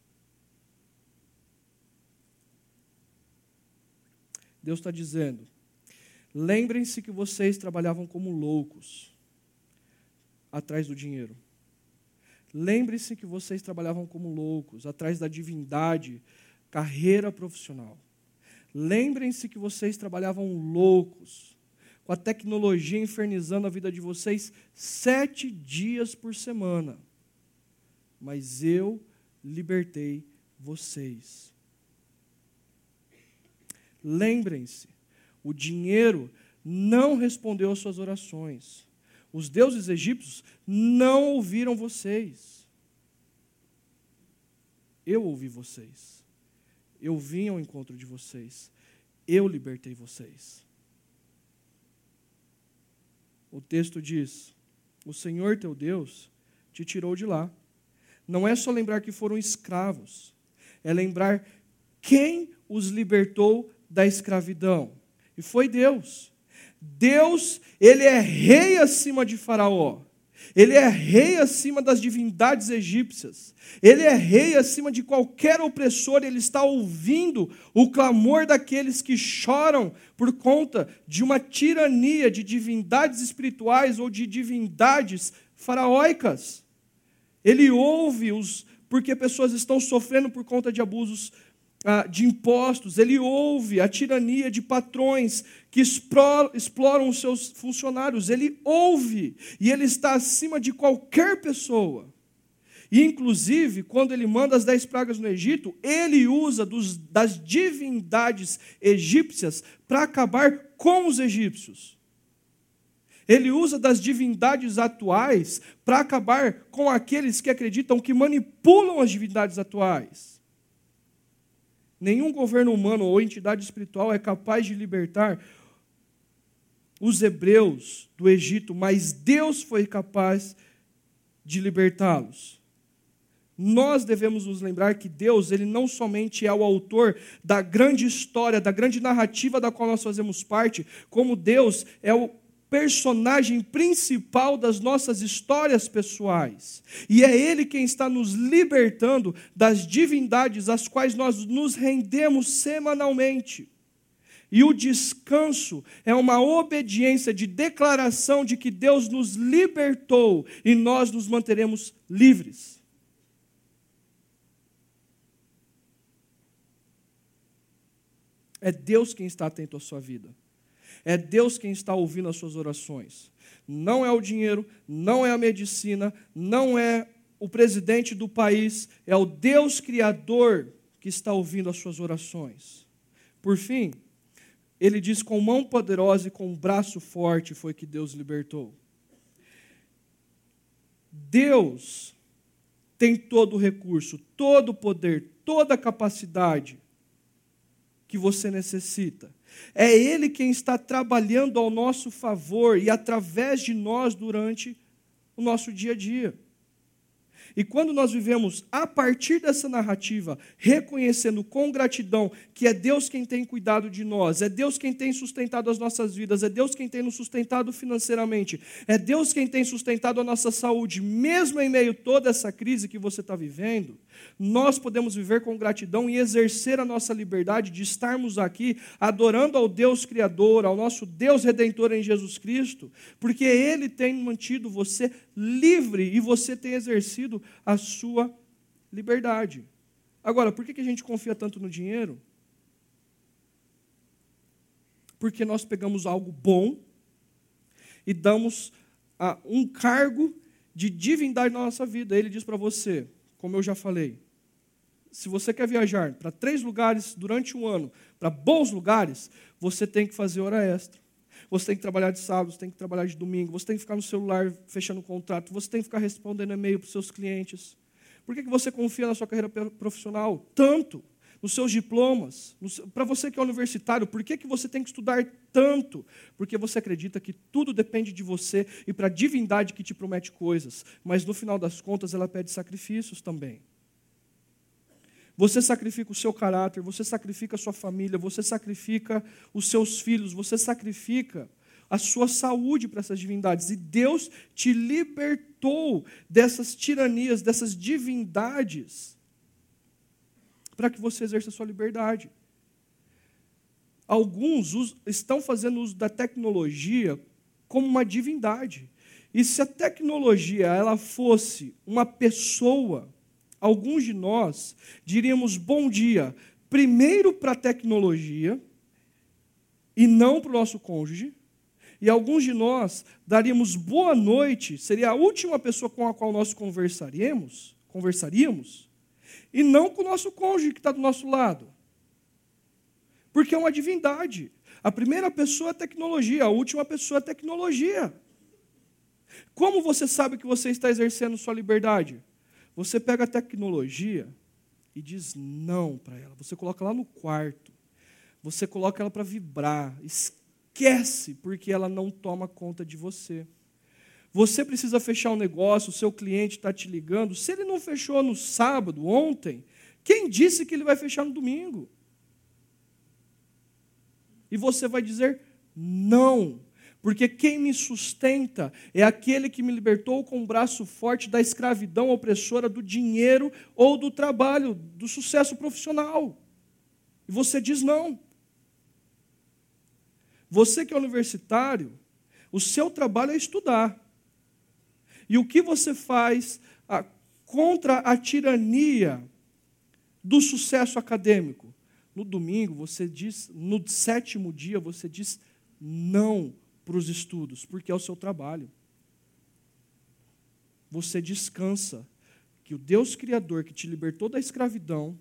Deus está dizendo: lembrem-se que vocês trabalhavam como loucos atrás do dinheiro. Lembre-se que vocês trabalhavam como loucos, atrás da divindade, carreira profissional. Lembrem-se que vocês trabalhavam loucos, com a tecnologia infernizando a vida de vocês sete dias por semana. Mas eu libertei vocês. Lembrem-se, o dinheiro não respondeu às suas orações. Os deuses egípcios não ouviram vocês. Eu ouvi vocês. Eu vim ao encontro de vocês. Eu libertei vocês. O texto diz: O Senhor teu Deus te tirou de lá. Não é só lembrar que foram escravos, é lembrar quem os libertou da escravidão. E foi Deus. Deus, ele é rei acima de Faraó. Ele é rei acima das divindades egípcias. Ele é rei acima de qualquer opressor. Ele está ouvindo o clamor daqueles que choram por conta de uma tirania de divindades espirituais ou de divindades faraóicas. Ele ouve os porque pessoas estão sofrendo por conta de abusos de impostos, ele ouve a tirania de patrões que exploram os seus funcionários, ele ouve e ele está acima de qualquer pessoa. E, inclusive, quando ele manda as dez pragas no Egito, ele usa dos, das divindades egípcias para acabar com os egípcios. Ele usa das divindades atuais para acabar com aqueles que acreditam que manipulam as divindades atuais. Nenhum governo humano ou entidade espiritual é capaz de libertar os hebreus do Egito, mas Deus foi capaz de libertá-los. Nós devemos nos lembrar que Deus, ele não somente é o autor da grande história, da grande narrativa da qual nós fazemos parte, como Deus é o personagem principal das nossas histórias pessoais. E é Ele quem está nos libertando das divindades às quais nós nos rendemos semanalmente. E o descanso é uma obediência de declaração de que Deus nos libertou e nós nos manteremos livres. É Deus quem está atento à sua vida. É Deus quem está ouvindo as suas orações. Não é o dinheiro, não é a medicina, não é o presidente do país, é o Deus Criador que está ouvindo as suas orações. Por fim, ele diz: com mão poderosa e com braço forte foi que Deus libertou. Deus tem todo o recurso, todo o poder, toda a capacidade que você necessita é Ele quem está trabalhando ao nosso favor e através de nós durante o nosso dia a dia. E quando nós vivemos a partir dessa narrativa, reconhecendo com gratidão que é Deus quem tem cuidado de nós, é Deus quem tem sustentado as nossas vidas, é Deus quem tem nos sustentado financeiramente, é Deus quem tem sustentado a nossa saúde, mesmo em meio a toda essa crise que você está vivendo, nós podemos viver com gratidão e exercer a nossa liberdade de estarmos aqui adorando ao Deus Criador, ao nosso Deus Redentor em Jesus Cristo, porque Ele tem mantido você livre e você tem exercido a sua liberdade. Agora, por que a gente confia tanto no dinheiro? Porque nós pegamos algo bom e damos um cargo de divindade na nossa vida. Ele diz para você, como eu já falei, se você quer viajar para três lugares durante um ano, para bons lugares, você tem que fazer hora extra. Você tem que trabalhar de sábado, você tem que trabalhar de domingo, você tem que ficar no celular fechando contrato, você tem que ficar respondendo e-mail para os seus clientes. Por que, que você confia na sua carreira profissional tanto? Nos seus diplomas? Para você que é universitário, por que, que você tem que estudar tanto? Porque você acredita que tudo depende de você e para a divindade que te promete coisas, mas no final das contas ela pede sacrifícios também. Você sacrifica o seu caráter, você sacrifica a sua família, você sacrifica os seus filhos, você sacrifica a sua saúde para essas divindades. E Deus te libertou dessas tiranias, dessas divindades, para que você exerça a sua liberdade. Alguns estão fazendo uso da tecnologia como uma divindade. E se a tecnologia ela fosse uma pessoa, alguns de nós diríamos bom dia primeiro para a tecnologia e não para o nosso cônjuge. E alguns de nós daríamos boa noite, seria a última pessoa com a qual nós conversaríamos, conversaríamos, e não com o nosso cônjuge que está do nosso lado. Porque é uma divindade. A primeira pessoa é tecnologia, a última pessoa é tecnologia. Como você sabe que você está exercendo sua liberdade? Você pega a tecnologia e diz não para ela. Você coloca lá no quarto. Você coloca ela para vibrar. Esquece, porque ela não toma conta de você. Você precisa fechar um negócio, o seu cliente está te ligando. Se ele não fechou no sábado, ontem, quem disse que ele vai fechar no domingo? E você vai dizer não porque quem me sustenta é aquele que me libertou com o um braço forte da escravidão opressora do dinheiro ou do trabalho, do sucesso profissional. E você diz não. Você que é universitário, o seu trabalho é estudar. E o que você faz ah, contra a tirania do sucesso acadêmico? No domingo, você diz, no sétimo dia, você diz não para os estudos, porque é o seu trabalho. Você descansa que o Deus Criador que te libertou da escravidão,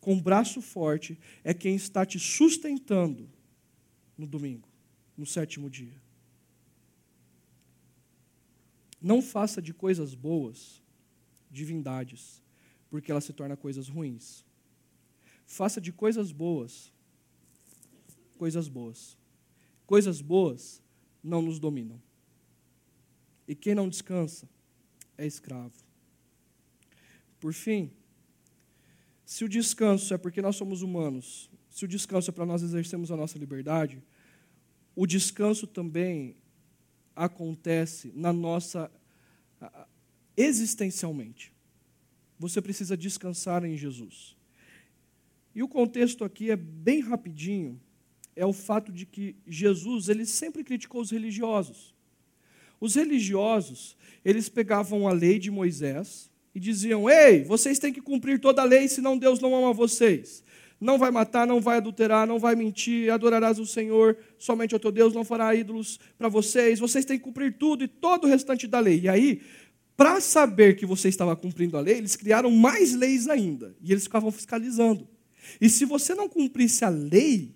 com braço forte, é quem está te sustentando no domingo, no sétimo dia. Não faça de coisas boas divindades, porque elas se tornam coisas ruins. Faça de coisas boas coisas boas. Coisas boas não nos dominam. E quem não descansa é escravo. Por fim, se o descanso é porque nós somos humanos, se o descanso é para nós exercermos a nossa liberdade, o descanso também acontece na nossa existencialmente. Você precisa descansar em Jesus. E o contexto aqui é bem rapidinho, é o fato de que Jesus ele sempre criticou os religiosos. Os religiosos, eles pegavam a lei de Moisés e diziam: Ei, vocês têm que cumprir toda a lei, senão Deus não ama vocês. Não vai matar, não vai adulterar, não vai mentir, adorarás o Senhor, somente o teu Deus, não fará ídolos para vocês. Vocês têm que cumprir tudo e todo o restante da lei. E aí, para saber que você estava cumprindo a lei, eles criaram mais leis ainda. E eles ficavam fiscalizando. E se você não cumprisse a lei,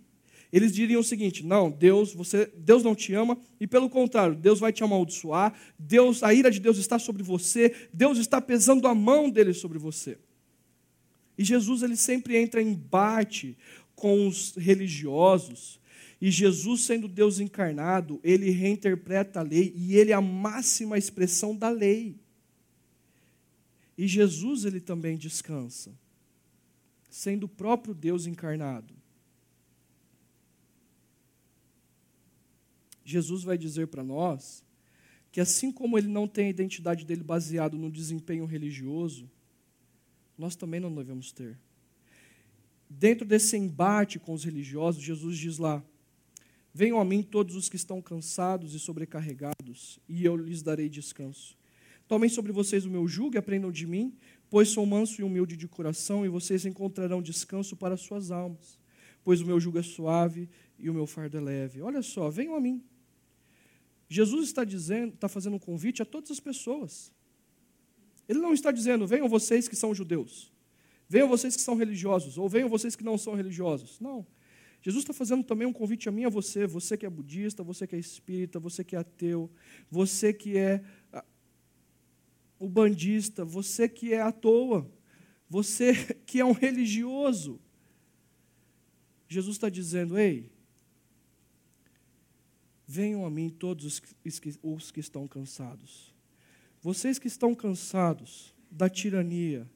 eles diriam o seguinte: não, Deus, você, Deus não te ama e pelo contrário, Deus vai te amaldiçoar. Deus, a ira de Deus está sobre você. Deus está pesando a mão dele sobre você. E Jesus ele sempre entra em embate com os religiosos. E Jesus, sendo Deus encarnado, ele reinterpreta a lei e ele é a máxima expressão da lei. E Jesus ele também descansa, sendo o próprio Deus encarnado. Jesus vai dizer para nós que assim como ele não tem a identidade dele baseado no desempenho religioso, nós também não devemos ter. Dentro desse embate com os religiosos, Jesus diz lá: Venham a mim todos os que estão cansados e sobrecarregados, e eu lhes darei descanso. Tomem sobre vocês o meu jugo e aprendam de mim, pois sou manso e humilde de coração, e vocês encontrarão descanso para suas almas. Pois o meu jugo é suave e o meu fardo é leve. Olha só, venham a mim. Jesus está dizendo, está fazendo um convite a todas as pessoas. Ele não está dizendo, venham vocês que são judeus, venham vocês que são religiosos, ou venham vocês que não são religiosos. Não. Jesus está fazendo também um convite a mim e a você, você que é budista, você que é espírita, você que é ateu, você que é ah, o bandista, você que é à toa, você que é um religioso. Jesus está dizendo: ei, venham a mim todos os que estão cansados vocês que estão cansados da tirania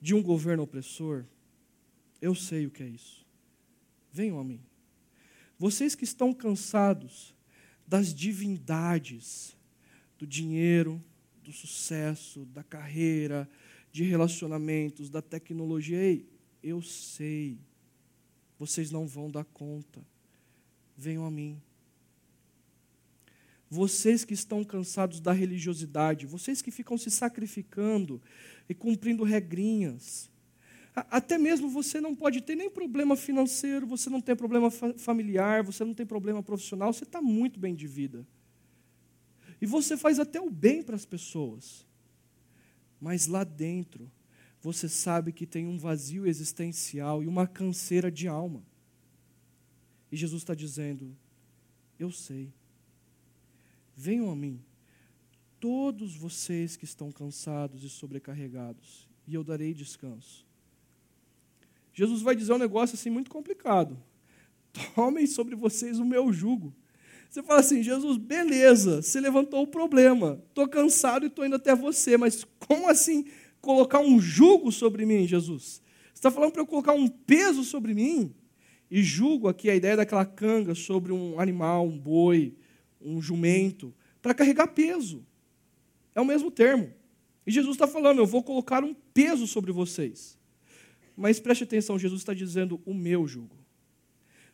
de um governo opressor, eu sei o que é isso. Venham a mim. Vocês que estão cansados das divindades, do dinheiro, do sucesso, da carreira, de relacionamentos, da tecnologia, ei, eu sei. Vocês não vão dar conta. Venham a mim. Vocês que estão cansados da religiosidade, vocês que ficam se sacrificando e cumprindo regrinhas. Até mesmo você não pode ter nem problema financeiro, você não tem problema familiar, você não tem problema profissional, você está muito bem de vida. E você faz até o bem para as pessoas. Mas lá dentro, você sabe que tem um vazio existencial e uma canseira de alma. E Jesus está dizendo: Eu sei. Venham a mim, todos vocês que estão cansados e sobrecarregados, e eu darei descanso. Jesus vai dizer um negócio assim muito complicado. Tomem sobre vocês o meu jugo. Você fala assim, Jesus, beleza, você levantou o problema. Estou cansado e estou indo até você, mas como assim colocar um jugo sobre mim, Jesus? Você está falando para eu colocar um peso sobre mim? E jugo aqui a ideia daquela canga sobre um animal, um boi, um jumento, para carregar peso. É o mesmo termo. E Jesus está falando: eu vou colocar um peso sobre vocês. Mas preste atenção, Jesus está dizendo o meu jugo.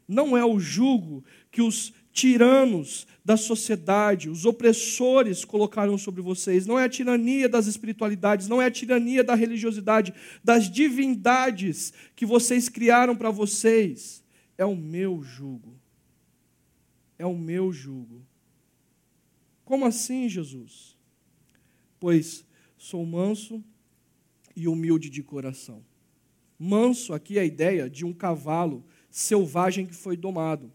Não é o jugo que os tiranos da sociedade, os opressores colocaram sobre vocês. Não é a tirania das espiritualidades, não é a tirania da religiosidade, das divindades que vocês criaram para vocês. É o meu jugo. É o meu jugo. Como assim, Jesus? Pois sou manso e humilde de coração. Manso aqui é a ideia de um cavalo selvagem que foi domado.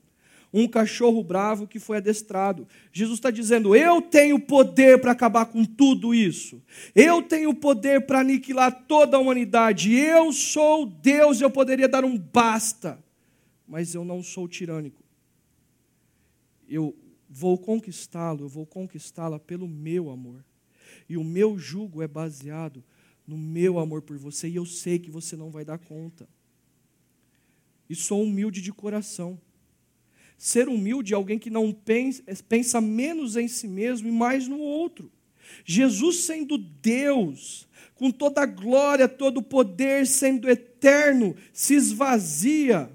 Um cachorro bravo que foi adestrado. Jesus está dizendo: Eu tenho poder para acabar com tudo isso. Eu tenho poder para aniquilar toda a humanidade. Eu sou Deus, eu poderia dar um basta. Mas eu não sou tirânico. Eu vou conquistá-lo, eu vou conquistá-la pelo meu amor. E o meu jugo é baseado no meu amor por você, e eu sei que você não vai dar conta. E sou humilde de coração. Ser humilde é alguém que não pensa, pensa menos em si mesmo e mais no outro. Jesus, sendo Deus, com toda a glória, todo o poder, sendo eterno, se esvazia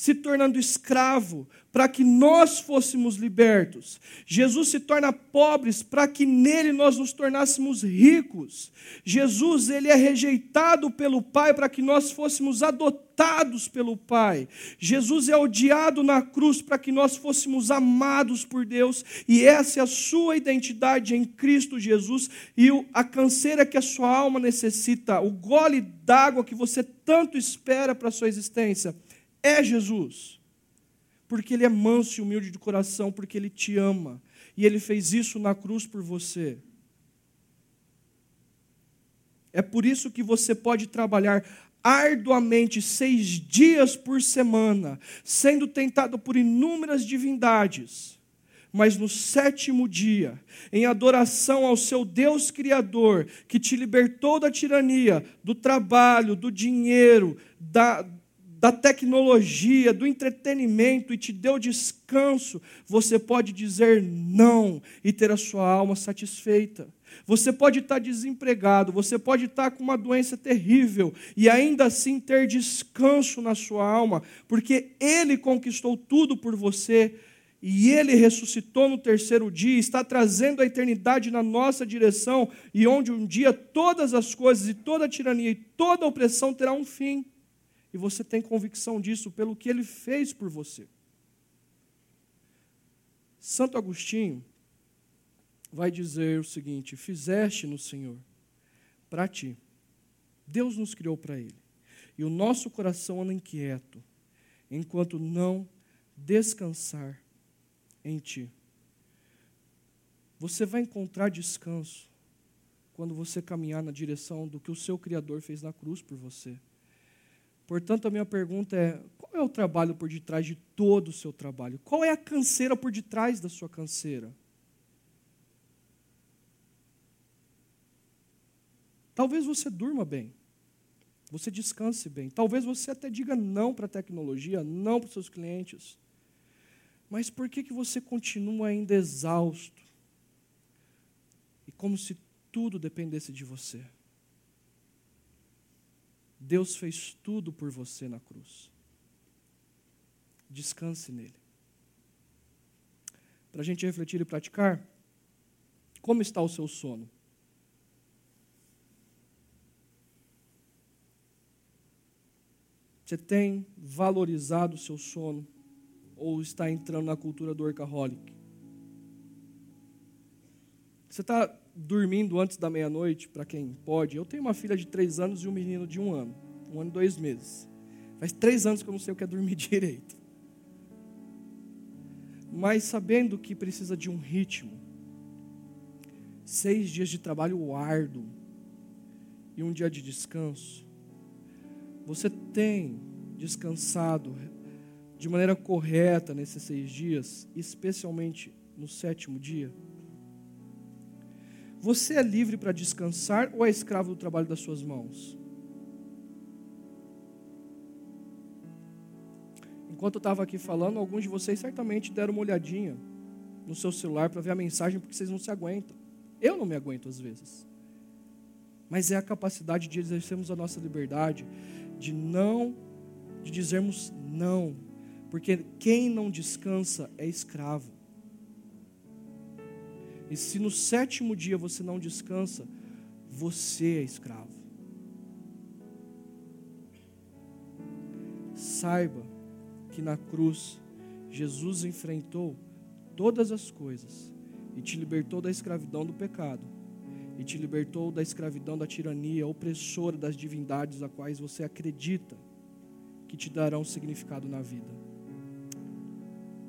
se tornando escravo para que nós fôssemos libertos. Jesus se torna pobre para que nele nós nos tornássemos ricos. Jesus, ele é rejeitado pelo Pai para que nós fôssemos adotados pelo Pai. Jesus é odiado na cruz para que nós fôssemos amados por Deus, e essa é a sua identidade em Cristo Jesus e a canseira que a sua alma necessita, o gole d'água que você tanto espera para a sua existência é Jesus. Porque Ele é manso e humilde de coração, porque Ele te ama. E Ele fez isso na cruz por você. É por isso que você pode trabalhar arduamente seis dias por semana, sendo tentado por inúmeras divindades mas no sétimo dia, em adoração ao seu Deus Criador, que te libertou da tirania, do trabalho, do dinheiro, da, da tecnologia, do entretenimento e te deu descanso, você pode dizer não e ter a sua alma satisfeita. Você pode estar desempregado, você pode estar com uma doença terrível e ainda assim ter descanso na sua alma, porque Ele conquistou tudo por você e Ele ressuscitou no terceiro dia, está trazendo a eternidade na nossa direção e onde um dia todas as coisas e toda a tirania e toda a opressão terá um fim e você tem convicção disso pelo que ele fez por você. Santo Agostinho vai dizer o seguinte: Fizeste no Senhor para ti. Deus nos criou para Ele. E o nosso coração anda inquieto, enquanto não descansar em Ti. Você vai encontrar descanso quando você caminhar na direção do que o seu Criador fez na cruz por você. Portanto, a minha pergunta é: qual é o trabalho por detrás de todo o seu trabalho? Qual é a canseira por detrás da sua canseira? Talvez você durma bem, você descanse bem, talvez você até diga não para a tecnologia, não para os seus clientes. Mas por que, que você continua ainda exausto? E como se tudo dependesse de você. Deus fez tudo por você na cruz. Descanse nele. Para a gente refletir e praticar, como está o seu sono? Você tem valorizado o seu sono? Ou está entrando na cultura do workaholic? Você está dormindo antes da meia-noite, para quem pode? Eu tenho uma filha de três anos e um menino de um ano. Um ano e dois meses. Faz três anos que eu não sei o que é dormir direito. Mas sabendo que precisa de um ritmo, seis dias de trabalho árduo e um dia de descanso, você tem descansado de maneira correta nesses seis dias, especialmente no sétimo dia? Você é livre para descansar ou é escravo do trabalho das suas mãos? Enquanto eu estava aqui falando, alguns de vocês certamente deram uma olhadinha no seu celular para ver a mensagem, porque vocês não se aguentam. Eu não me aguento às vezes. Mas é a capacidade de exercermos a nossa liberdade de não, de dizermos não, porque quem não descansa é escravo. E se no sétimo dia você não descansa, você é escravo. Saiba que na cruz Jesus enfrentou todas as coisas e te libertou da escravidão do pecado e te libertou da escravidão da tirania opressora das divindades a quais você acredita que te darão significado na vida.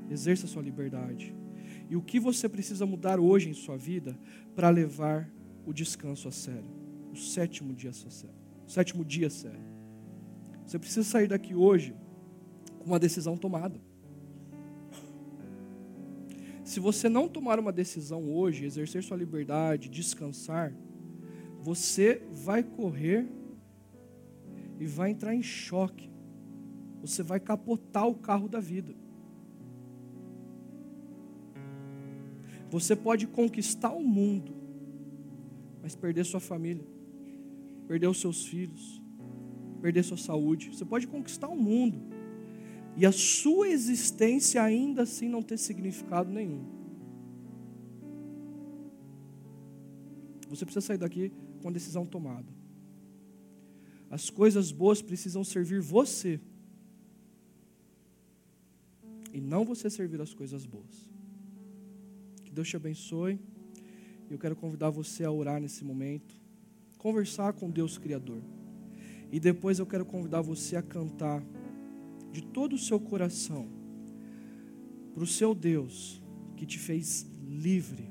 Exerça sua liberdade. E o que você precisa mudar hoje em sua vida para levar o descanso a sério? O sétimo dia a sério. O sétimo dia a sério. Você precisa sair daqui hoje com uma decisão tomada. Se você não tomar uma decisão hoje, exercer sua liberdade, descansar, você vai correr e vai entrar em choque. Você vai capotar o carro da vida. Você pode conquistar o mundo, mas perder sua família, perder os seus filhos, perder sua saúde. Você pode conquistar o mundo e a sua existência ainda assim não ter significado nenhum. Você precisa sair daqui com a decisão tomada. As coisas boas precisam servir você. E não você servir as coisas boas. Que Deus te abençoe. Eu quero convidar você a orar nesse momento, conversar com Deus Criador. E depois eu quero convidar você a cantar de todo o seu coração para o seu Deus que te fez livre